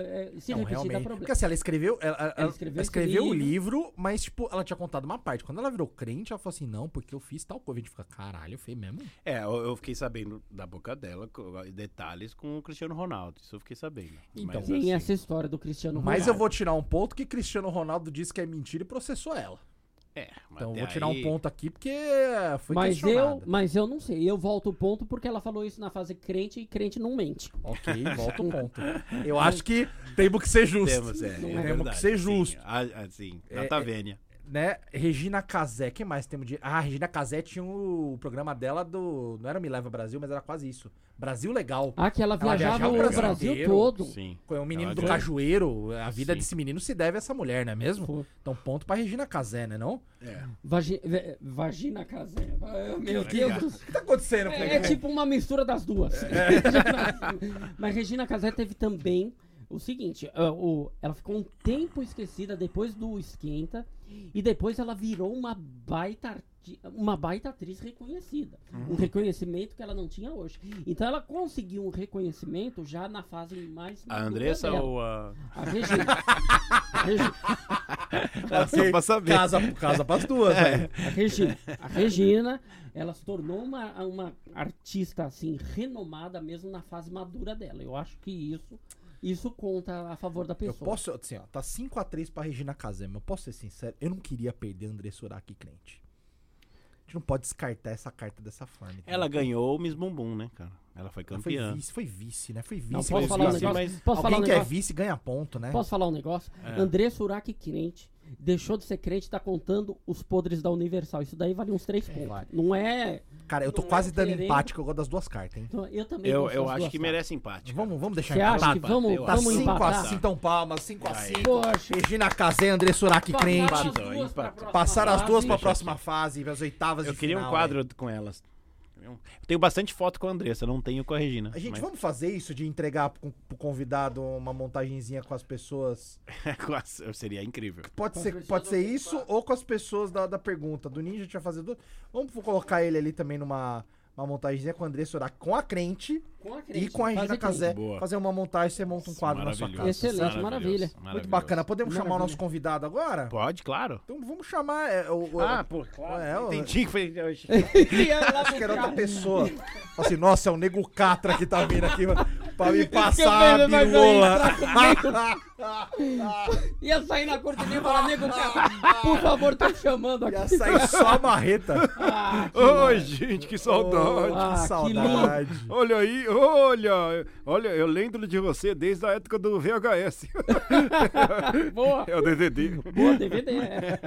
é, se Não, repetir dá problema. Porque assim, ela escreveu. Ela, ela- ela escreveu escreveu, o livro, mas, tipo, ela tinha contado uma parte. Quando ela virou crente, ela falou assim: não, porque eu fiz tal coisa. A gente fica, caralho, fez mesmo? É, eu, eu fiquei sabendo da boca dela detalhes com o Cristiano Ronaldo. Isso eu fiquei sabendo. Então, Mas, Tem assim, essa história do Cristiano Mas Ronaldo. eu vou tirar um ponto que Cristiano Ronaldo disse que é mentira e processou ela. É, mas Então vou tirar aí- um ponto aqui porque foi Mas eu, mas eu não sei. Eu volto o ponto porque ela falou isso na fase crente e crente não mente. Ok, volta um ponto. Eu acho que temos que ser justos. Temos, é, é Temos verdade, que ser sim. justos. Ah, ah, sim, É, Vênia. Né? Regina Casé. Quem mais temos de. Ah, Regina Casé tinha o programa dela do. Não era Me Leva Brasil, mas era quase isso. Brasil Legal. Ah, que ela Ela viajava viajava o Brasil todo. Sim. Com o menino Ela do ganhou. Cajueiro. A vida Sim. desse menino se deve a essa mulher, não é mesmo? Foi. Então, ponto pra Regina Casé, né? Não? É. Vagi- Vagina casé. Ah, Meu Deus do. O que tá acontecendo com É, é tipo uma mistura das duas. Mas Regina Casé teve também o seguinte: ah, o- ela ficou um tempo esquecida depois do Esquenta e depois ela virou uma baita, uma baita atriz reconhecida. Um reconhecimento que ela não tinha hoje. Então ela conseguiu um reconhecimento já na fase mais. A madura Andressa ou a. A Regina. A Regina. Só pra saber. Casa, casa pras duas, velho. A Regina, a Regina, ela se tornou uma, uma artista assim renomada mesmo na fase madura dela. Eu acho que isso isso conta a favor da Eu pessoa. posso, assim, ó, tá 5x3 pra Regina Casé, mas eu posso ser sincero, eu não queria perder André Suraki crente. A gente não pode descartar essa carta dessa forma. entendeu? Ela ganhou o Miss Bumbum, né, cara? Ela foi Ela foi campeã. vice, foi vice, né? Foi vice. Não, foi posso falar um vice. negócio? mas Posso falar Alguém um que é negócio? vice ganha ponto, né? Posso falar um negócio? É. André Suraki crente deixou de ser crente e tá contando os podres da Universal. Isso daí vale uns três pontos. vale. Não é. Cara, eu tô Não é quase dando querendo. empate, que eu gosto das duas cartas, hein? Eu também Eu, gosto eu acho que merece empate. cara. Vamos, vamos deixar Você acha empatado. que vamos, eu Tá vamos 5 empatar? a 5 então palmas, 5 a Aí. 5 Poxa. Regina Casé, André Suraki crente. Passaram as duas pra próxima fase, as oitavas Eu de queria um final, quadro hein? com elas. Eu tenho bastante foto com a Andressa, não tenho com a Regina. A gente, mas- vamos fazer isso de entregar pro, pro convidado uma montagenzinha com as pessoas? Seria incrível. Pode Com ser, pode ser isso ou com as pessoas da, da pergunta. Do Ninja a gente vai fazer duas. Vamos colocar ele ali também numa uma montagenzinha com o André Suraki, com a crente Com a e crente. com a Regina Casé. Fazer uma montagem, você monta um quadro na sua casa. Excelente, maravilha. Muito bacana. Podemos chamar o Maravilha. nosso convidado agora? Pode, claro. Então vamos chamar. é, o, o- Ah, pô, claro. É, o- Entendi que foi. Acho que era outra pessoa. Assim, nossa, é o Nego Catra que tá vindo aqui pra me passar a birola. Ia sair na cortininha e falar, nego, por favor, tô chamando aqui. Ia sair só a marreta. Ah, que Oi, maravilha. gente, que Oh, saudade. Ah, que que saudade. Olha aí, olha, olha, eu lembro de você desde a época do VHS. Boa, É o DVD. boa DVD. é.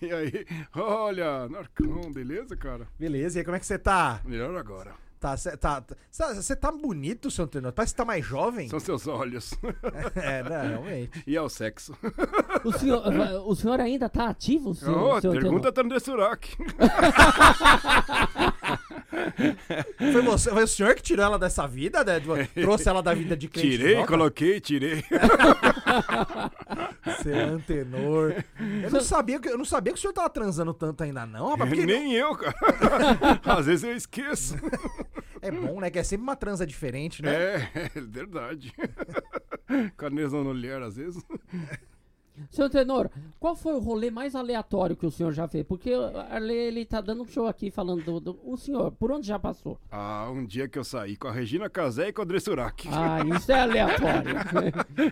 E aí, olha, Narcão, beleza, cara? Beleza, e aí, como é que você tá? Melhor agora. Tá, você tá, tá, você tá bonito, seu Antenor? Parece que tá mais jovem. São seus olhos. É, né, realmente. E é o sexo. O senhor, o senhor ainda tá ativo, senhor? Oh, senhor pergunta Tenor? Tandre Surak. Foi, você, foi o senhor que tirou ela dessa vida, né? Trouxe ela da vida de crente. de Tirei, volta? coloquei, tirei. Seu Antenor. Eu não, sabia que, eu não sabia que o senhor tava transando tanto ainda, não, rapaz. Porque Nem eu, cara. Às vezes eu esqueço. é bom, né? Que é sempre uma transa diferente, né? É, é verdade. Carnezão no olhar, às vezes. Senhor Tenor, qual foi o rolê mais aleatório que o senhor já fez? Porque o Arley, ele tá dando um show aqui falando do, do- O senhor, por onde já passou? Ah, um dia que eu saí com a Regina Casé e com o André Surak. Ah, isso é aleatório.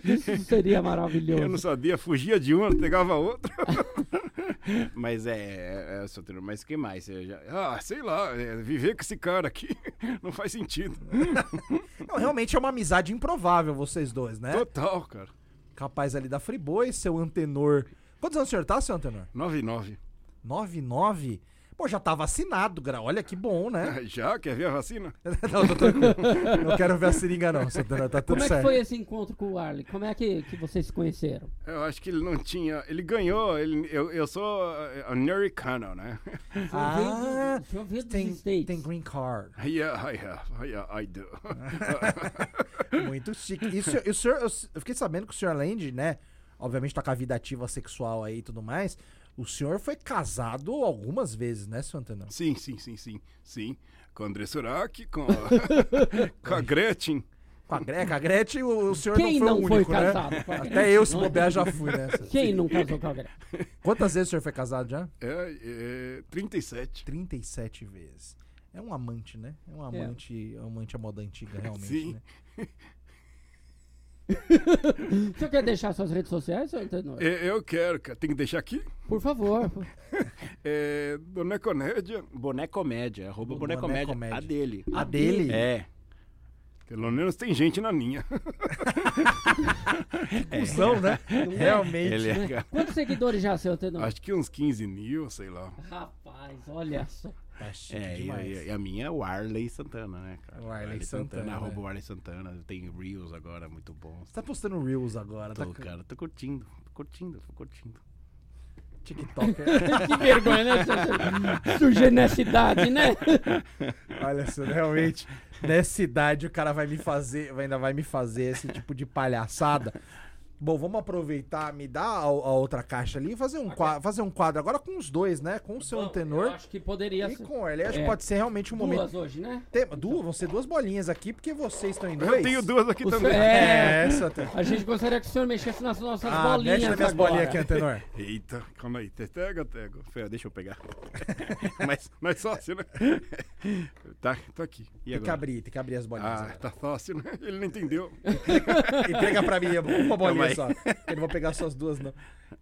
isso seria maravilhoso. Eu não sabia, fugia de uma, pegava outra. mas é, é, é seu termo, mas que mais? Já- ah, sei lá, é, viver com esse cara aqui não faz sentido. Não, realmente é uma amizade improvável, vocês dois, né? Total, cara. Capaz ali da Friboi, seu Antenor. Quantos anos o senhor tá, seu Antenor? 9-9. 99? Pô, já tá vacinado, gra. Olha que bom, né? Já? Quer ver a vacina? não, tô tranquilo. Não quero ver a seringa, não. Tá tudo Como é que foi esse encontro com o Arley? Como é que, que vocês se conheceram? Eu acho que ele não tinha. Ele ganhou. Ele, eu, eu sou eh, americano, né? O senhor Ah, do- Tem, tem green card. Yeah, I have. Yeah, I do. Muito chique. E o senhor, e o senhor- eu, eu fiquei sabendo que o senhor, além de, né? Obviamente tá com a vida ativa sexual aí e tudo mais. O senhor foi casado algumas vezes, né, seu Antenor? sim, sim, sim, sim. Sim. Com o André Surak, com a, com a Gretchen. Com a, Gre com a Gretchen, o, o senhor Quem não foi não o foi único, né? casado com a Gretchen? Até eu, se é? bobear, já fui nessa. Quem não casou com a Gretchen? Quantas vezes o senhor foi casado já? É, é 37. 37 vezes. É um amante, né? É um amante, é. um amante à moda antiga, realmente, Sim. né? O senhor quer deixar suas redes sociais, senhor Tenor? É, eu quero, cara. Tem que deixar aqui. Por favor. É, Bonecomédia. Bonecomédia. Arroba Bo- Bonecomédia. Bonecomédia. A dele. A dele? É. Pelo menos tem gente na linha. Cusão, né? Realmente. Ele é... Quantos seguidores já, seu Tenor? Acho que uns 15 mil, sei lá. Rapaz, olha só. Tá chique É, demais. e- e a minha é o Arley Santana, né, cara? O Arley Santana, Arroba né? o Arley Santana. Tem Reels agora, muito bons. Você tá postando Reels agora, Tô, tá cara, tô curtindo, tô curtindo, tô curtindo. TikToker. que vergonha, né? Surgir nessa idade, né? Olha só, realmente, nessa idade o cara vai me fazer, ainda vai me fazer esse tipo de palhaçada. Bom, vamos aproveitar, me dar a, a outra caixa ali e fazer um, quadro, fazer um quadro agora com os dois, né? Com o seu Bom, antenor Eu acho que poderia e ser. com o Arley. Acho que É. pode ser realmente um momento. Duas hoje, né? Tem- duas, vão ser duas bolinhas aqui, porque vocês estão em dois. Eu tenho duas aqui O também. senhor- É, É, essa tem. a gente gostaria que o senhor mexesse nas nossas Ah, bolinhas. mexe nas minhas agora. bolinhas aqui, antenor. Eita, calma aí. Pega, pega. Fé, deixa eu pegar. Mas, mas sócio, né? Tá, tá aqui. E Tem que agora? abrir, tem que abrir as bolinhas. Ah, agora. tá sócio, né? Ele não entendeu. Entrega pra mim uma bolinha aí. só. Eu não vou pegar suas duas, não.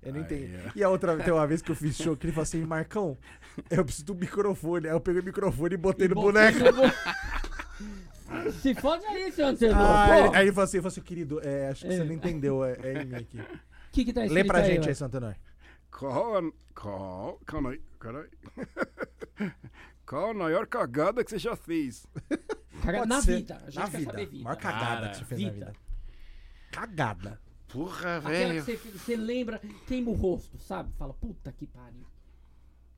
Eu não Aí, entendi. é. E a outra, tem uma vez que eu fiz show que ele falou assim, Marcão, eu preciso do microfone. Aí eu peguei o microfone e botei no Botei boneco. no bo- Se fode aí, seu antenor. Ah, aí ele falou assim, ele falou assim, querido, é, acho que você É. não entendeu, é, é em mim aqui. O que que tá escrito Lê pra gente ué? aí, Santanor. Qual, a- qual, calma aí, caralho. Qual a maior cagada que você já fez? Caga- Pode na ser. vida. A gente Na quer vida. saber vida. Maior cagada Cara, que você fez na vida. vida. Cagada. Porra, Aquela velho. que você, lembra, queima o rosto, sabe? Fala, puta que pariu.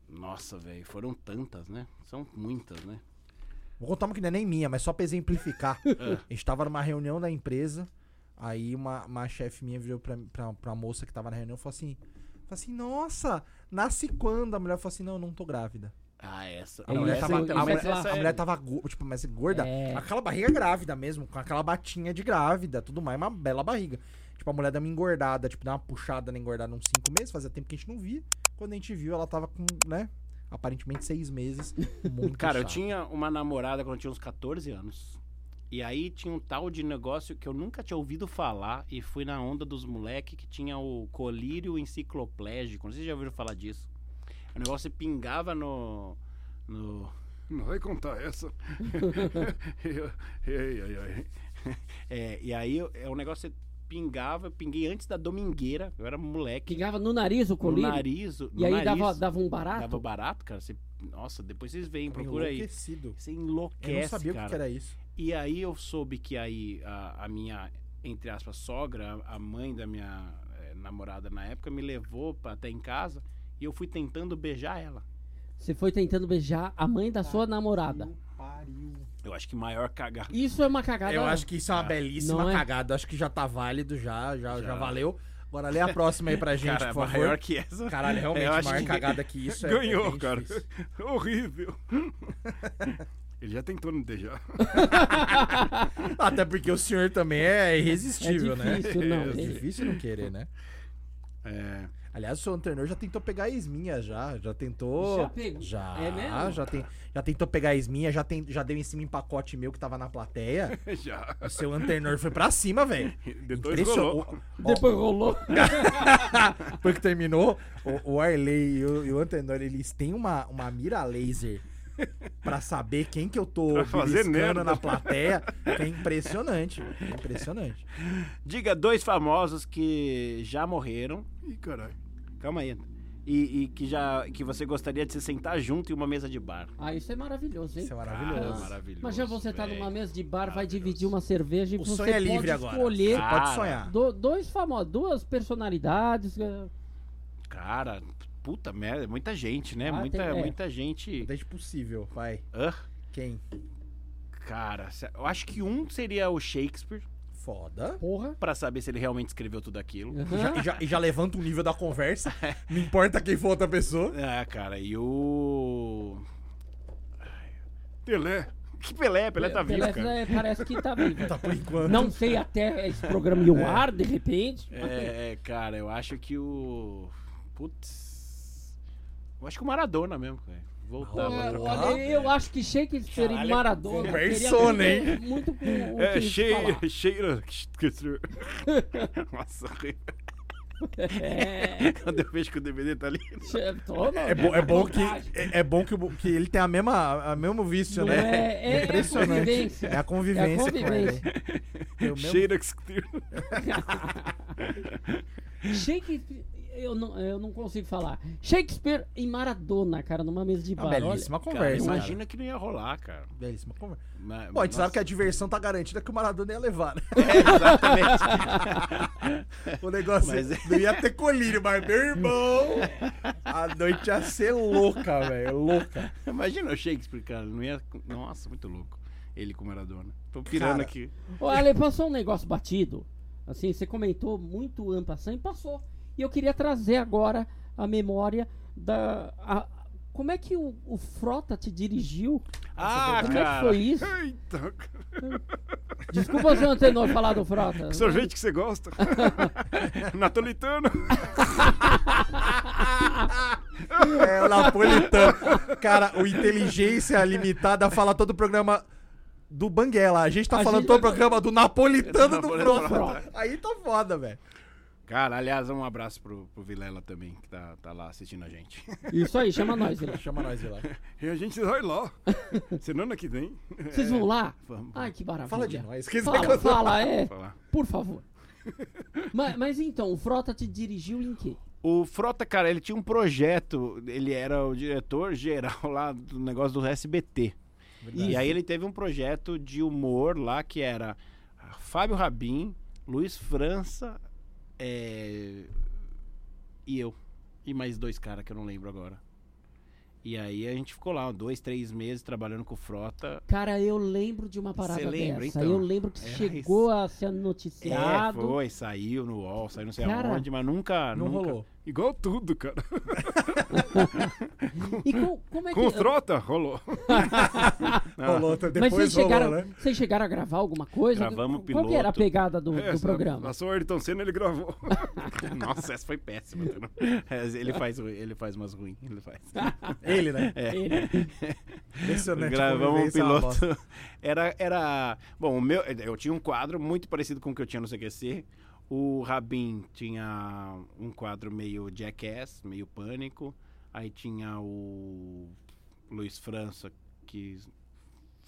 Nossa, velho, foram tantas, né? São muitas, né? Vou contar uma que não é nem minha, mas só pra exemplificar. a gente tava numa reunião da empresa, aí uma, uma chefe minha virou pra, pra, pra moça que tava na reunião e falou assim: falou assim, nossa, nasce quando? A mulher falou assim, não, eu não tô grávida. Ah, essa. É A mulher, isso, tava, isso a é mulher- claro. a mulher tava tipo, mais gorda, É. aquela barriga grávida mesmo, com aquela batinha de grávida, tudo mais, uma bela barriga. Tipo, a mulher deu uma engordada, tipo, deu uma puxada na engordada uns cinco meses, fazia tempo que a gente não via. Quando a gente viu, ela tava com, né, aparentemente seis meses. Muito Cara, eu tinha uma namorada quando eu tinha uns 14 anos. E aí tinha um tal de negócio que eu nunca tinha ouvido falar e fui na onda dos moleque que tinha o colírio encicloplégico. Não sei se já ouviram falar disso. O negócio pingava no. no. Não vai contar essa. ei, ai, ai. É, e aí é um negócio que pingava, eu pinguei antes da domingueira. Eu era moleque. Pingava no nariz o No colírio. nariz. No e aí nariz, dava, dava um barato. dava barato, cara. Você- nossa, depois vocês veem, procura aí. enlouquecido. Você enlouquece. Eu não sabia cara. o que que era isso. E aí eu soube que aí a, a minha, entre aspas, sogra, a mãe da minha eh, namorada na época, me levou pra, até em casa e eu fui tentando beijar ela. Você foi tentando beijar a mãe da sua namorada. Pariu. Eu acho que maior cagada. Isso é uma cagada. Eu acho que isso é uma belíssima Não é? cagada. Acho que já tá válido, já, já, já, Já. valeu. Agora lê a próxima aí pra gente, Cara, por favor. maior que essa. Caralho, realmente, Eu acho maior que- cagada que isso é. Ganhou, é cara. difícil. Horrível. Ele já tentou me deixar. Até porque o senhor também é irresistível, É difícil, né? não. É É- difícil não querer, né? É, Aliás, o seu antenor já tentou pegar a esminha, já. Já tentou. Já pegou? Já. É mesmo? Já, tem, já tentou pegar a esminha, já, tem, já deu em cima em pacote meu que tava na plateia. já. O seu antenor foi pra cima, velho. Depois Impressionou. rolou. Ó, Depois rolou. Depois que terminou, o, o Arley e o, e o Antenor, eles têm uma, uma mira laser pra saber quem que eu tô merda. na plateia. É impressionante, é impressionante. diga dois famosos que já morreram. Ih, caralho. Calma aí. E, e que já que você gostaria de se sentar junto em uma mesa de bar. Ah, isso é maravilhoso, hein? Isso é Cara, maravilhoso. maravilhoso. Imagina você tá numa mesa de bar, vai dividir uma cerveja e O você sonho é livre pode agora. escolher Você pode sonhar. do- dois famosos, duas personalidades. eh, Cara, puta merda, muita gente, né? Ah, muita, tem- é. muita gente. Desde possível, vai. Hã? Quem? Cara, eu acho que um seria o Shakespeare, Foda. Porra. pra saber se ele realmente escreveu tudo aquilo. E já, e já- e já levanta o nível da conversa. Não importa quem for outra pessoa. É, cara, e o. Pelé. Que Pelé, Pelé tá vivo, Pelé, cara. é, parece que tá vivo. Tá por enquanto. Não sei até esse programa ir ao ar, de repente. É, é, cara, eu acho que o. Putz. Eu acho que o Maradona mesmo, cara. Voltava É, pra olha, eu acho que Shakespeare Caralho, e Maradona conversou, teria né, muito, com o É, que cheira, falar. cheira. Nossa. É. Quando eu vejo que o DVD tá ali. Toma, É, bom, é bom que, é, é bom que, que ele tem a mesma, a mesmo vício, Não né? é- é- é a impressionante. convivência. É a convivência. É a convivência. com ele. Tem o mesmo- Shakespeare. Eu não, eu não consigo falar. Shakespeare e Maradona, cara, numa mesa de Uma bar. olha. belíssima Cara, conversa. cara. imagina que não ia rolar, cara. Belíssima conversa. Mas- Pô, a gente sabe que a diversão tá garantida que o Maradona ia levar, né? É, exatamente. O negócio Mas- não ia ter colírio, mas meu irmão, a noite ia ser louca, velho. Louca. Imagina o Shakespeare, cara. Não ia. Nossa, muito louco. Ele com o Maradona. Tô pirando Cara, aqui. Ô, Ale, passou um negócio batido. Assim, você comentou muito ampassando e passou. E eu queria trazer agora a memória da. a- como é que o, o Frota te dirigiu? Ah, como é que cara. foi isso? Eita, cara. Desculpa eu não tenho falar do Frota. Que sorvete que você gosta? Napolitano. É, o napolitano. Cara, o Inteligência Limitada fala todo o programa do Banguela. A gente tá A falando gente todo o vai- programa do Napolitano Do do. Frota. Aí tá foda, velho. Cara, aliás, um abraço pro, pro Vilela também, que tá, tá lá assistindo a gente. Isso aí, chama nós, Vila. Chama nós lá. E a gente vai lá. Semana que vem. Vocês vão lá? Vamos. Ai, que maravilha. Fala de nós. Que Fala, fala, é. falar. Por favor. mas, mas então, o Frota te dirigiu em quê? O Frota, cara, ele tinha um projeto, ele era o diretor geral lá do negócio do SBT. E aí ele teve um projeto de humor lá que era Fábio Rabin, Luiz França é, e eu. E mais dois caras que eu não lembro agora. E aí a gente ficou lá dois, três meses trabalhando com Frota. Cara, eu lembro de uma parada Você lembra, dessa. então? Eu lembro que Era chegou a ser É, noticiado. foi, saiu no UOL, saiu não sei Cara, aonde, mas nunca. Não nunca... rolou. Igual tudo, cara. E com- como é Com o que. Frota, rolou. Rolou, tá- Mas depois vocês rolou, chegaram, né? vocês chegaram a gravar alguma coisa? Gravamos Qual que era a piloto. pegada do, É, do programa? Na sua Ayrton Senna ele gravou. Nossa, essa foi péssima. É, Ele faz, ele faz umas ruins. Ele faz. Ele, né? É. Ele- Impressionante. Gravamos um bosta. piloto. Era, era. Bom, o meu. Eu tinha um quadro muito parecido com o que eu tinha no CQC. O Rabin tinha um quadro meio jackass, meio pânico. Aí tinha o Luiz França, que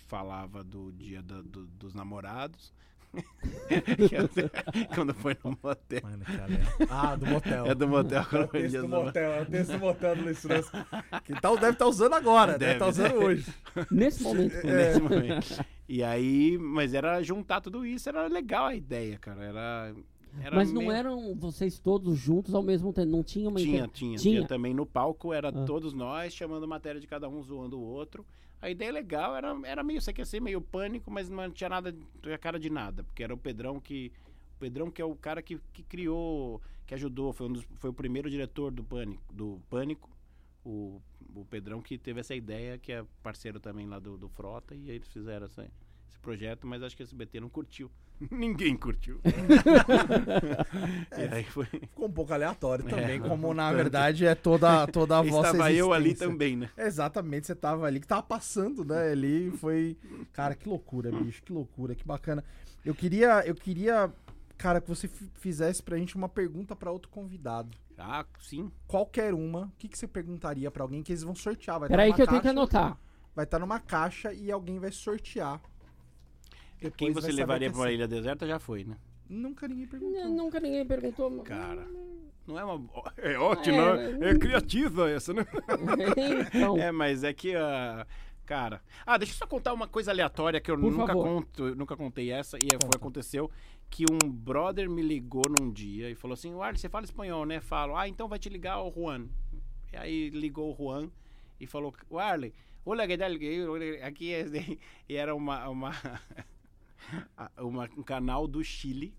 falava do dia da- do- dos namorados. Quando foi no motel. Mano, é- Ah, do motel. É do motel É quando o foi texto dia do motel, é o texto do motel do Luiz França. Que tal, deve estar usando agora, deve estar usando né? hoje. Nesse momento. É. nesse momento. E aí, mas era juntar tudo isso, era legal a ideia, cara. Era. Era Mas não meio- eram vocês todos juntos ao mesmo tempo? Não tinha uma Tinha, inter- tinha, Tinha. tinha. também no palco, era Ah. todos nós chamando matéria de cada um, zoando o outro. A ideia legal era, era meio CQC, meio pânico, mas não tinha nada, a cara de nada, porque era o Pedrão que. O Pedrão que é o cara que, que criou, que ajudou, foi, um dos- foi o primeiro diretor do Pânico, do Pânico. O, o Pedrão que teve essa ideia, que é parceiro também lá do, do Frota, e aí eles fizeram essa, esse projeto, mas acho que esse BT não curtiu. Ninguém curtiu. e aí foi. Ficou um pouco aleatório também, É, como na tanto. verdade é toda, toda a vossa Estava eu ali também, né? Exatamente, você tava ali, que tava passando, né? Ali foi. Cara, que loucura, bicho, que loucura, que bacana. Eu queria, eu queria, cara, que você fi- fizesse pra gente uma pergunta pra outro convidado. Ah, sim. Qualquer uma, o que, que você perguntaria pra alguém que eles vão sortear? Vai tá Peraí que eu tenho que anotar. Vai estar numa caixa e alguém vai sortear. Depois Quem você levaria quem pra uma é. ilha deserta já foi, né? Nunca ninguém perguntou. N- Nunca ninguém perguntou. Cara, não é uma. É ótimo, É, né? É criativa essa, né? então, É, mas é que. ah, cara. Ah, deixa eu só contar uma coisa aleatória que eu Por nunca favor. conto, nunca contei essa, e foi Conta. aconteceu que um brother me ligou num dia e falou assim: Warley, você fala espanhol, né? Falo, ah, então vai te ligar o Juan. E aí ligou o Juan e falou: Warley, olha que tal? Aqui é. de-" E era uma. uma uma, um canal do Chile.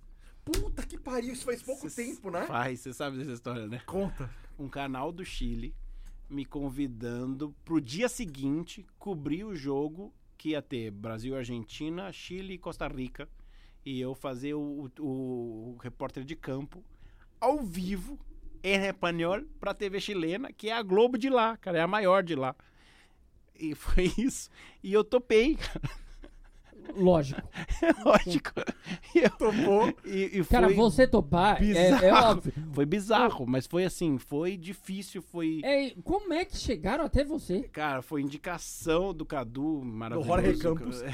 Puta que pariu, isso faz pouco Cê- tempo, né? Faz, você sabe dessa história, né? Conta. um canal do Chile me convidando pro dia seguinte cobrir o jogo que ia ter Brasil, Argentina, Chile e Costa Rica. E eu fazer o, o- o repórter de campo ao vivo, em espanhol, pra TV chilena, que é a Globo de lá, cara, é a maior de lá. E foi isso. E eu topei. Lógico. Lógico. E eu- Tomou. E, e Cara, foi você topar é, bizarro. é óbvio. Foi bizarro, mas foi assim, foi difícil, foi... É, como é que chegaram até você? Cara, foi indicação do Cadu, maravilhoso. Jorge Campos.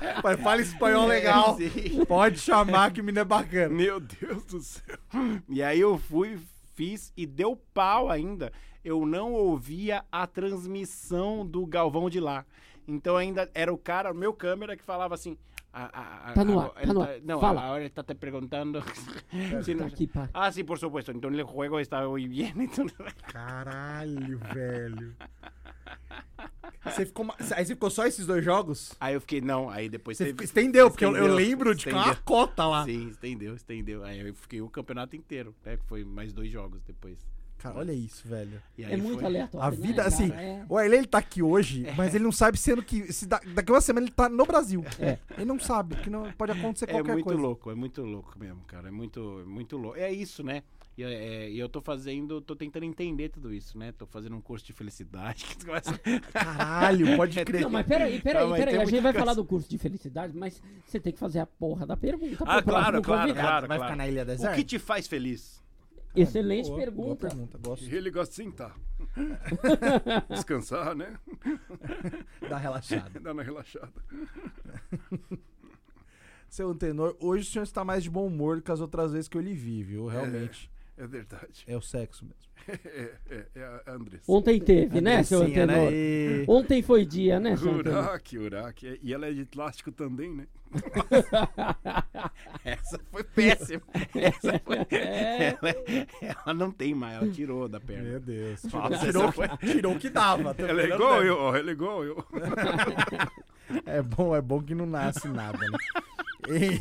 É, Pai, fala espanhol legal. sim. Pode chamar que o menino é bacana. Meu Deus do céu. E aí eu fui, fiz e deu pau ainda. Eu não ouvia a transmissão do Galvão de lá. Então ainda era o cara, o meu câmera, que falava assim. a- a- a- Tá no a- ar, tá no ar. Não, Fala. agora ele está te perguntando. se Tá não- aqui, pá. Ah, sim, por supuesto. Então o jogo está muy bien. Então... Caralho, velho. Você ficou, aí você ficou só esses dois jogos? Aí eu fiquei, não, aí depois Você teve- estendeu, porque eu, eu estendeu, lembro de ficar uma estendeu. cota lá. Sim, estendeu, estendeu. Aí eu fiquei o campeonato inteiro, né? que Foi mais dois jogos depois. Cara, olha isso, velho. E aí É muito foi- aleatório. A né, vida, cara? assim, É. o Ailê, ele tá aqui hoje, mas ele não sabe sendo que. Se da- daqui uma semana ele tá no Brasil. É. Ele não sabe, que não pode acontecer É qualquer muito coisa. louco, é muito louco mesmo, cara. É muito, é muito louco. É isso, né? E é, e eu tô fazendo, tô tentando entender tudo isso, né? Tô fazendo um curso de felicidade. que começa- Caralho, pode crer. Não, mas peraí, peraí, peraí. tem A gente vai coisa. falar do curso de felicidade, mas você tem que fazer a porra da pergunta. Ah, claro, claro, convidado. claro. Vai ficar na ilha o deserta? que te faz feliz? Excelente Boa, pergunta. Boa pergunta, gosto E ele gosta de sentar. Descansar, né? da relaxada. Dar uma relaxada. Seu tenor, hoje o senhor está mais de bom humor do que as outras vezes que eu lhe vi, viu? Realmente. É verdade. É, o sexo mesmo. É, é, é a Andressa. Ontem teve, né, seu Andressinha, antenor? né? E- Ontem foi dia, né, seu antenor? Uraque, Uraque. E ela é de plástico também, né? Essa foi péssima. Essa foi... É. ela, ela não tem mais, ela tirou da perna. Meu Deus. Nossa, tirou, foi- tirou o que dava. Ela é igual né? eu. Ela é igual eu. É bom, é bom que não nasce nada, né? E-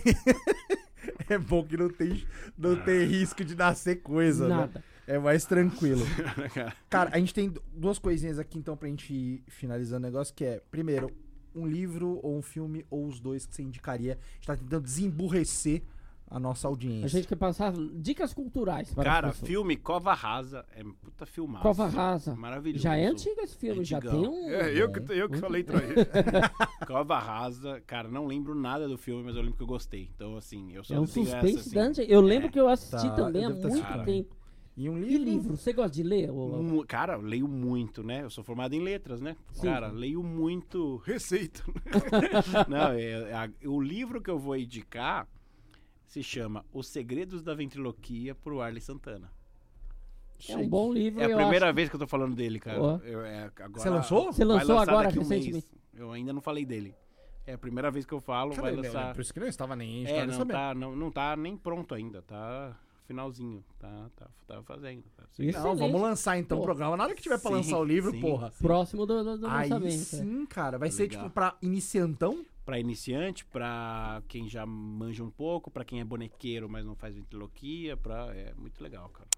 é bom que não tem, não tem risco de nascer coisa, Nada. né? É mais tranquilo. Cara, a gente tem duas coisinhas aqui, então, pra gente ir finalizando o negócio, que é, primeiro, um livro ou um filme, ou os dois que você indicaria. A gente tá tentando desemburrecer a nossa audiência. A gente quer passar dicas culturais para Cara, filme Cova Rasa é puta filmaço. Cova Rasa. Maravilhoso. Já é antigo esse filme, já Antigão. tem um... É, eu que, eu que falei pra ele. Cova Rasa, cara, não lembro nada do filme, mas eu lembro que eu gostei. Então, assim, eu só É um tenho essa, suspense assim. Eu lembro É. que eu assisti Tá, também eu há muito tempo. E um E livro? livro? Você gosta de ler? Mu- Cara, eu leio muito, né? Eu sou formado em letras, né? Sim. Cara, leio muito. Receita. Não, é- é o livro que eu vou indicar se chama Os Segredos da Ventriloquia por Arley Santana. É um bom livro. É a eu primeira acho. vez que eu tô falando dele, cara. Eu- é, agora- Você lançou? Você vai lançou lançar agora, daqui um mês. recentemente? Eu ainda não falei dele. É a primeira vez que eu falo, vai Caralho, lançar. Por isso que não estava nem, É, não tá, não, não tá nem pronto ainda, tá finalzinho, tá, tá, tá fazendo. Tá. Não, vamos lançar então o programa. Na hora que tiver pra Sim, lançar o livro, sim, porra. sim. Próximo do, do, do Aí lançamento. é. sim, cara. Vai Tá ser legal. tipo pra iniciantão? Pra iniciante, pra quem já manja um pouco, pra quem é bonequeiro, mas não faz ventriloquia, pra, é muito legal, cara.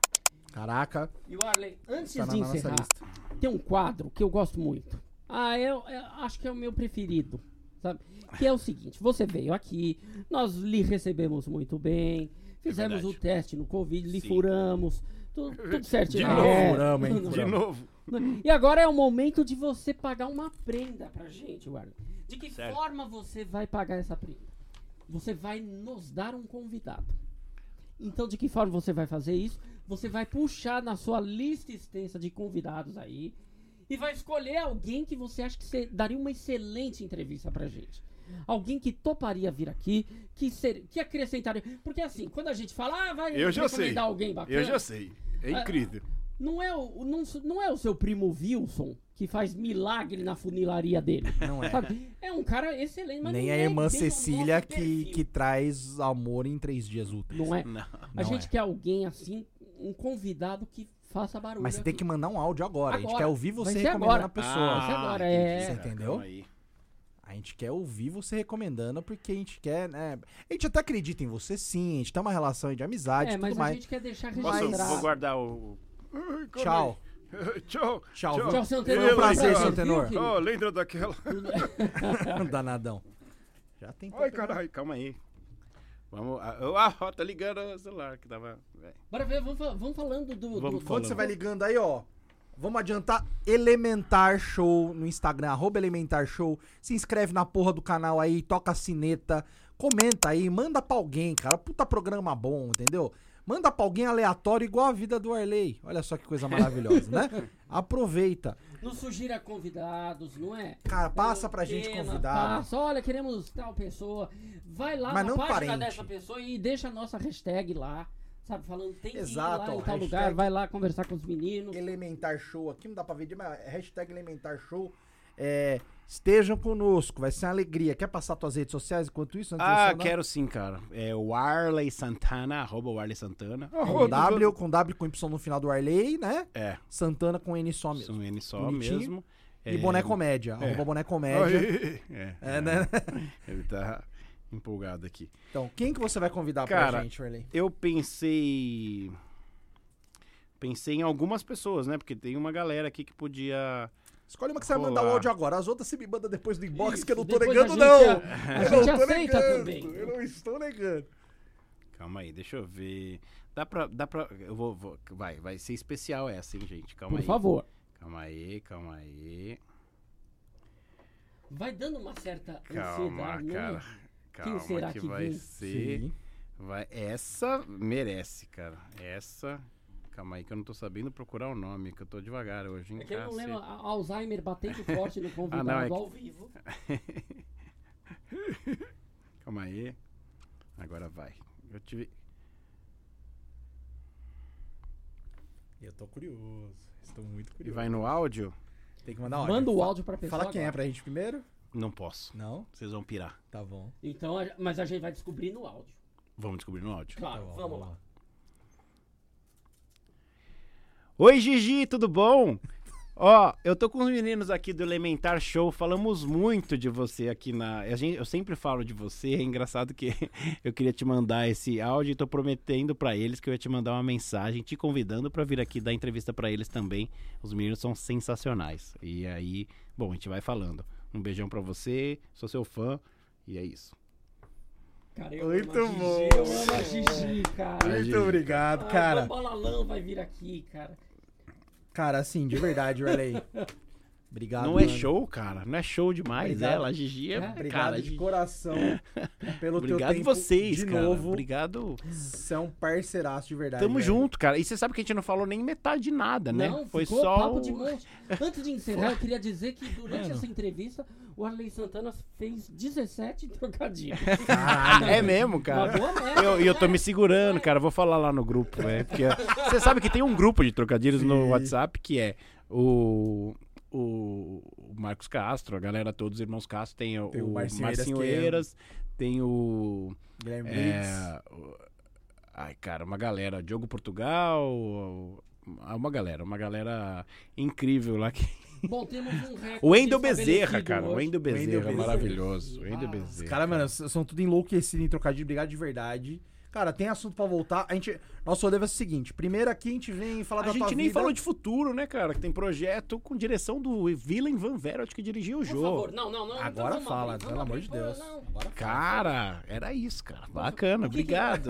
Caraca. E o Arley, antes Tá de encerrar, lista. tem um quadro que eu gosto muito. Ah, eu, eu acho que é o meu preferido, sabe? Que é o seguinte, você veio aqui, nós lhe recebemos muito bem, fizemos verdade. o teste no Covid, lhe Sim. furamos, tudo, tudo certinho. De novo, É. furamos, hein? De Furamos. novo. E agora é o momento de você pagar uma prenda pra gente, Arley. De que Certo. forma você vai pagar essa prenda? Você vai nos dar um convidado. Então, de que forma você vai fazer isso? Você vai puxar na sua lista extensa de convidados aí e vai escolher alguém que você acha que daria uma excelente entrevista pra gente. Alguém que toparia vir aqui, que, ser, que acrescentaria. Porque assim, quando a gente fala, ah, vai Eu já sei. alguém bacana. Eu já sei. É Ah, incrível. Não é, o, não, não é o seu primo Wilson que faz milagre na funilaria dele. Não é. sabe? É um cara excelente, mas Nem não a é irmã o Cecília que, que traz amor em três dias úteis. Não é? Não. A Não gente é. quer alguém assim, um convidado que faça barulho. Mas você tem aqui. que mandar um áudio agora. A gente Agora. quer ouvir você recomendando agora. a pessoa. Ser agora, é. Você entendeu? A gente quer ouvir você recomendando porque a gente quer, né? A gente até acredita em você sim, a gente tem uma relação de amizade e É, tudo mas a mais. gente quer deixar Posso, registrado. vou guardar o... Tchau. Tchau. Tchau. Tchau. Tchau, seu Antenor. Foi um prazer, Viu, seu Antenor. querido? Oh, lembra daquela. Danadão. Já tem Ai, caralho. Calma aí. Vamos... Ah, ah, ó, tá ligando o celular que tava... é. Bora ver, vamos, vamos falando do. Vamos do- Quando você vai ligando aí, ó. Vamos adiantar Elementar Show no Instagram, arroba Elementar Show. Se inscreve na porra do canal aí, toca a sineta, comenta aí, manda pra alguém, cara. Puta programa bom, entendeu? Manda pra alguém aleatório igual a vida do Arley. Olha só que coisa maravilhosa, né? Aproveita. Não sugira convidados, não é? Cara, passa pra gente tema, convidado. Passa, olha, queremos tal pessoa. Vai lá Mas na não página parente. dessa pessoa e deixa a nossa hashtag lá. Sabe, falando, tem que ir Exato, lá em tal lugar, vai lá conversar com os meninos. Elementar Show. Aqui não dá pra ver, mas hashtag Elementar Show. É, estejam conosco, vai ser uma alegria. Quer passar tuas redes sociais enquanto isso? Ah, quero sim, cara. É o Arley Santana, arroba Arley Santana. Com W, com W com Y no final do Arley, né? É, Santana com N só mesmo. são N só Bonitinho. mesmo. E É, Boné Comédia. Arroba Boné Comédia. É, É, né? Ele tá empolgado aqui. Então, quem que você vai convidar pra Cara, gente, Arley? Eu pensei. Pensei em algumas pessoas, né? Porque tem uma galera aqui que podia. Escolhe uma que você vai mandar o Olá. áudio agora. As outras você me manda depois do inbox, Isso, que eu não tô negando, a não. eu a não gente tô aceita negando. também. Eu não estou negando. Calma aí, deixa eu ver. Dá pra. Dá pra. Eu vou. vou- vai, vai ser especial essa, hein, gente? Calma Por aí. favor. Calma aí, calma aí. Vai dando uma certa Calma, ansiedade, cara. né? Calma será que, que vai vem? ser. Sim. Vai, essa merece, cara. Essa. Calma aí que eu não tô sabendo procurar o nome, que eu tô devagar hoje, hein? É que eu não Cacete. lembro, Alzheimer batendo forte no convidado Ah, não, é que- ao vivo. Calma aí. Agora vai. Eu tive. Eu tô curioso. Estou muito E curioso. vai no áudio? Tem que mandar áudio. Manda o áudio pra pessoa. Fala quem é agora. pra gente primeiro. Não posso. Não? Vocês vão pirar. Tá bom. Então, mas a gente vai descobrir no áudio. Vamos descobrir no áudio. Claro, Tá bom, vamos lá. Oi, Gigi, tudo bom? Ó, eu tô com os meninos aqui do Elementar Show, falamos muito de você aqui na. A gente, eu sempre falo de você, é engraçado que eu queria te mandar esse áudio e tô prometendo pra eles que eu ia te mandar uma mensagem, te convidando pra vir aqui dar entrevista pra eles também. Os meninos são sensacionais. E aí, bom, a gente vai falando. Um beijão pra você, sou seu fã, e é isso. Cara, eu Muito amo a bom. Gigi, eu amo a Gigi, cara. Gigi. Muito obrigado, Ai, cara. o Balalão vai vir aqui, cara. Cara, assim, de verdade, Arley. Obrigado. Não é mano. show, cara, não é show demais Obrigado. ela, a Gigi é. É, Obrigado cara, de Gigi- coração pelo teu Obrigado tempo. vocês, de cara. novo. Obrigado. Você é um parceiraço de verdade. Tamo velho. junto, cara. E você sabe que a gente não falou nem metade de nada, né? Não, Foi só. papo de monte. Antes de encerrar, eu queria dizer que durante essa entrevista, o Arley Santana fez 17 trocadilhos. Caralho. É mesmo, cara. média. Eu, e eu tô me segurando, cara. Vou falar lá no grupo, velho. Porque você sabe que tem um grupo de trocadilhos no. WhatsApp que é o. O, o Marcos Castro, a galera todos os irmãos Castro, tem o, Tem o o Marcinho Marcinho Eiras, que é- Eiras, tem o. Guilherme. É, o- ai, cara, uma galera. Diogo Portugal. o- Uma galera, uma galera incrível lá. Que... Bom, temos um recorde O Wendel Bezerra, cara. O hoje. Wendel Bezerra, Bezerra. maravilhoso. O Wendel Ah, Bezerra. Os caras, mano, são tudo enlouquecidos em trocadilho. Obrigado de verdade. Cara, tem assunto pra voltar. A gente, nosso rolê ser o seguinte. Primeiro aqui a gente vem falar A da tua gente nem vida. falou de futuro, né, cara? Que tem projeto com direção do Willem Van Verelt que dirigiu o Por jogo. favor, não, não, não. Agora fala, abrir, pelo amor de Deus. não. Agora fala. Cara, era isso, cara. Bacana, O que que- obrigado.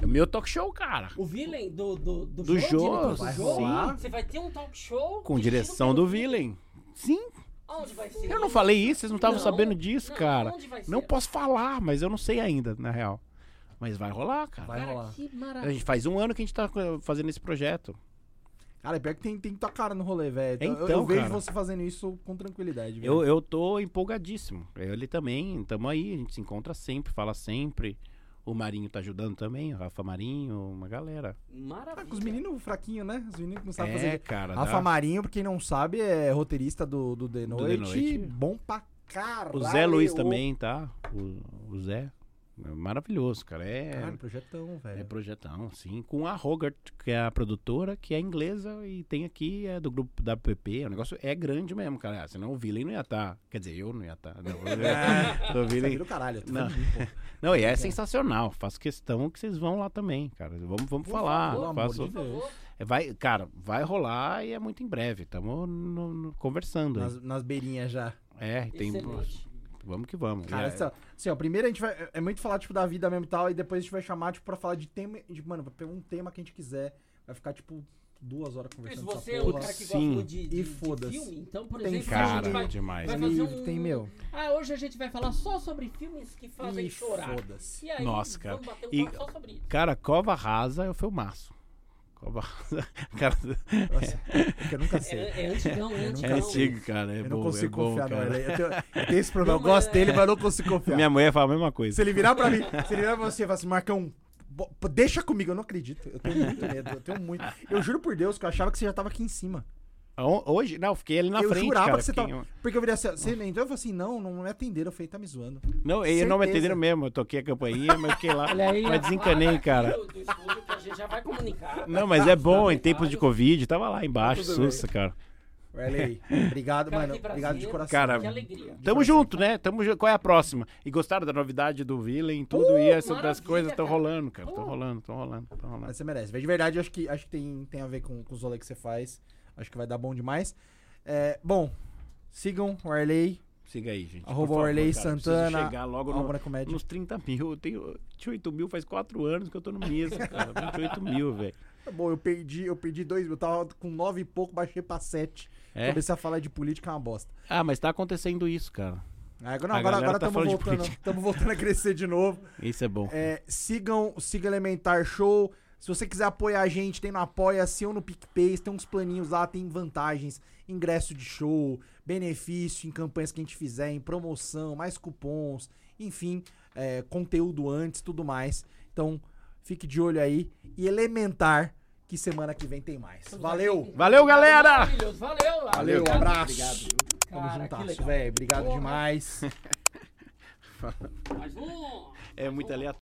É o meu talk show, cara. O Villain do, do, do, Do jogo, do vai jogo, rolar. Você vai ter um talk show Com direção do Willem. Sim, Onde vai ser? eu não falei isso, vocês não estavam sabendo disso, não, cara. onde vai ser? Não posso falar, mas eu não sei ainda, na real. Mas vai rolar, cara. Vai Cara, rolar. que A maravilha. gente faz um ano que a gente tá fazendo esse projeto. Cara, é pior que tem, tem tua cara no rolê, velho. Eu- eu, Então, vejo cara. você fazendo isso com tranquilidade. Eu, velho. eu tô empolgadíssimo. Ele também, tamo aí, a gente se encontra sempre, fala sempre. O Marinho tá ajudando também, o Rafa Marinho, uma galera. Maravilha. Tá com os meninos fraquinhos, né? Os meninos que não sabem é, fazer. cara. Rafa dá- Marinho, pra quem não sabe, é roteirista do, do The The Noite. Noite. Bom pra caralho. O Zé Luiz também, tá? O, o Zé. É maravilhoso, cara. É, Cara, projetão, é velho. projetão, sim. Com a Rogert, que é a produtora, que é inglesa e tem aqui, é do grupo da PP. O negócio é grande mesmo, cara. Ah, senão o Villain não ia estar. Quer dizer, eu não ia estar. Não, É. o Você Villain- caralho, eu tô Não. pô. não, e é sensacional. Faço questão que vocês vão lá também, cara. Vamos, vamos Por falar. favor, amor Faço- de Deus. É, Vai, cara, vai rolar e é muito em breve. Estamos conversando. Nas, nas beirinhas já. É, tem. Excelente. Vamos que vamos. Cara, é- ó, assim, ó, primeiro a gente vai. É muito falar, tipo, da vida mesmo e tal, e depois a gente vai chamar, tipo, pra falar de tema. De, mano, vai pegar um tema que a gente quiser. Vai ficar, tipo, duas horas Mas conversando você essa é um cara que Sim. gosta muito de, de, E de foda-se. filme, então, por Tem exemplo, a Cara, gente vai, demais. vai Tem fazer um... tem meu. Ah, hoje a gente vai falar só sobre filmes que fazem E chorar. foda-se. E aí, Nossa, cara. vamos bater um E- papo só sobre isso. Cara, Cova Rasa é o filmaço. Rasa. Cara, Nossa, porque eu nunca sei. É, é antigão, é é antigão. antigo, cara. É eu bom, não consigo é bom, confiar cara. Arley. Eu tenho, eu tenho esse problema. Não, eu gosto dele, é- mas eu não consigo confiar. Minha mulher fala a mesma coisa. Se ele virar pra mim, se ele virar pra você e falar assim, Marcão, deixa comigo, eu não acredito. Eu tenho muito medo, eu tenho muito. Eu juro por Deus que eu achava que você já tava aqui em cima. Hoje, não, eu fiquei ali na eu frente, jurava cara. que você tava. Porque eu virei assim, você entrou, eu falei assim, não, não me atenderam. Eu falei, tá me zoando. Não, eles não me Certeza. entenderam mesmo. Eu toquei a campainha, mas fiquei lá. Olha aí, mas desencanei, cara. Do, estúdio que a gente já vai comunicar. Não, mas é bom, em tempos de Covid, tava lá embaixo, sussa, cara. Obrigado, Cara, mano. Obrigado de coração. Cara, Que alegria. Tamo junto, né? Tamo junto. Qual é a próxima? E gostaram da novidade do Villain, tudo Uh, e essas das coisas estão rolando, cara. Estão Uh. rolando, estão rolando, estão rolando. Mas você merece. De verdade, eu acho que, acho que tem, tem a ver com, com os rolês que você faz. Acho que vai dar bom demais. É, bom, sigam o Arley, Siga aí, gente. arroba favor, Arley cara. Santana, chegar logo no, comédia. nos 30 mil. Eu tenho 28 mil faz 4 anos que eu tô no mesmo, cara. 28 mil, velho. Tá bom, eu perdi, eu perdi dois mil. Eu tava com nove e pouco, baixei pra sete. É? Comecei a falar de política, é uma bosta. Ah, mas tá acontecendo isso, cara. Aí Agora, não, agora, agora tá tamo falando de voltando, voltando a crescer de novo. Isso é bom. É, sigam, siga Elementar Show. Se você quiser apoiar a gente, tem no Apoia-se ou no PicPay, tem uns planinhos lá, tem vantagens, ingresso de show, benefício em campanhas que a gente fizer, em promoção, mais cupons, enfim, é, conteúdo antes, tudo mais. Então, fique de olho aí. E Elementar, que semana que vem tem mais. Valeu! Valeu, galera! Maravilhoso, Valeu, Valeu, obrigado, abraço. Obrigado. Tamo juntasso, velho. Obrigado Porra. demais. Mais um. É muito aleatório.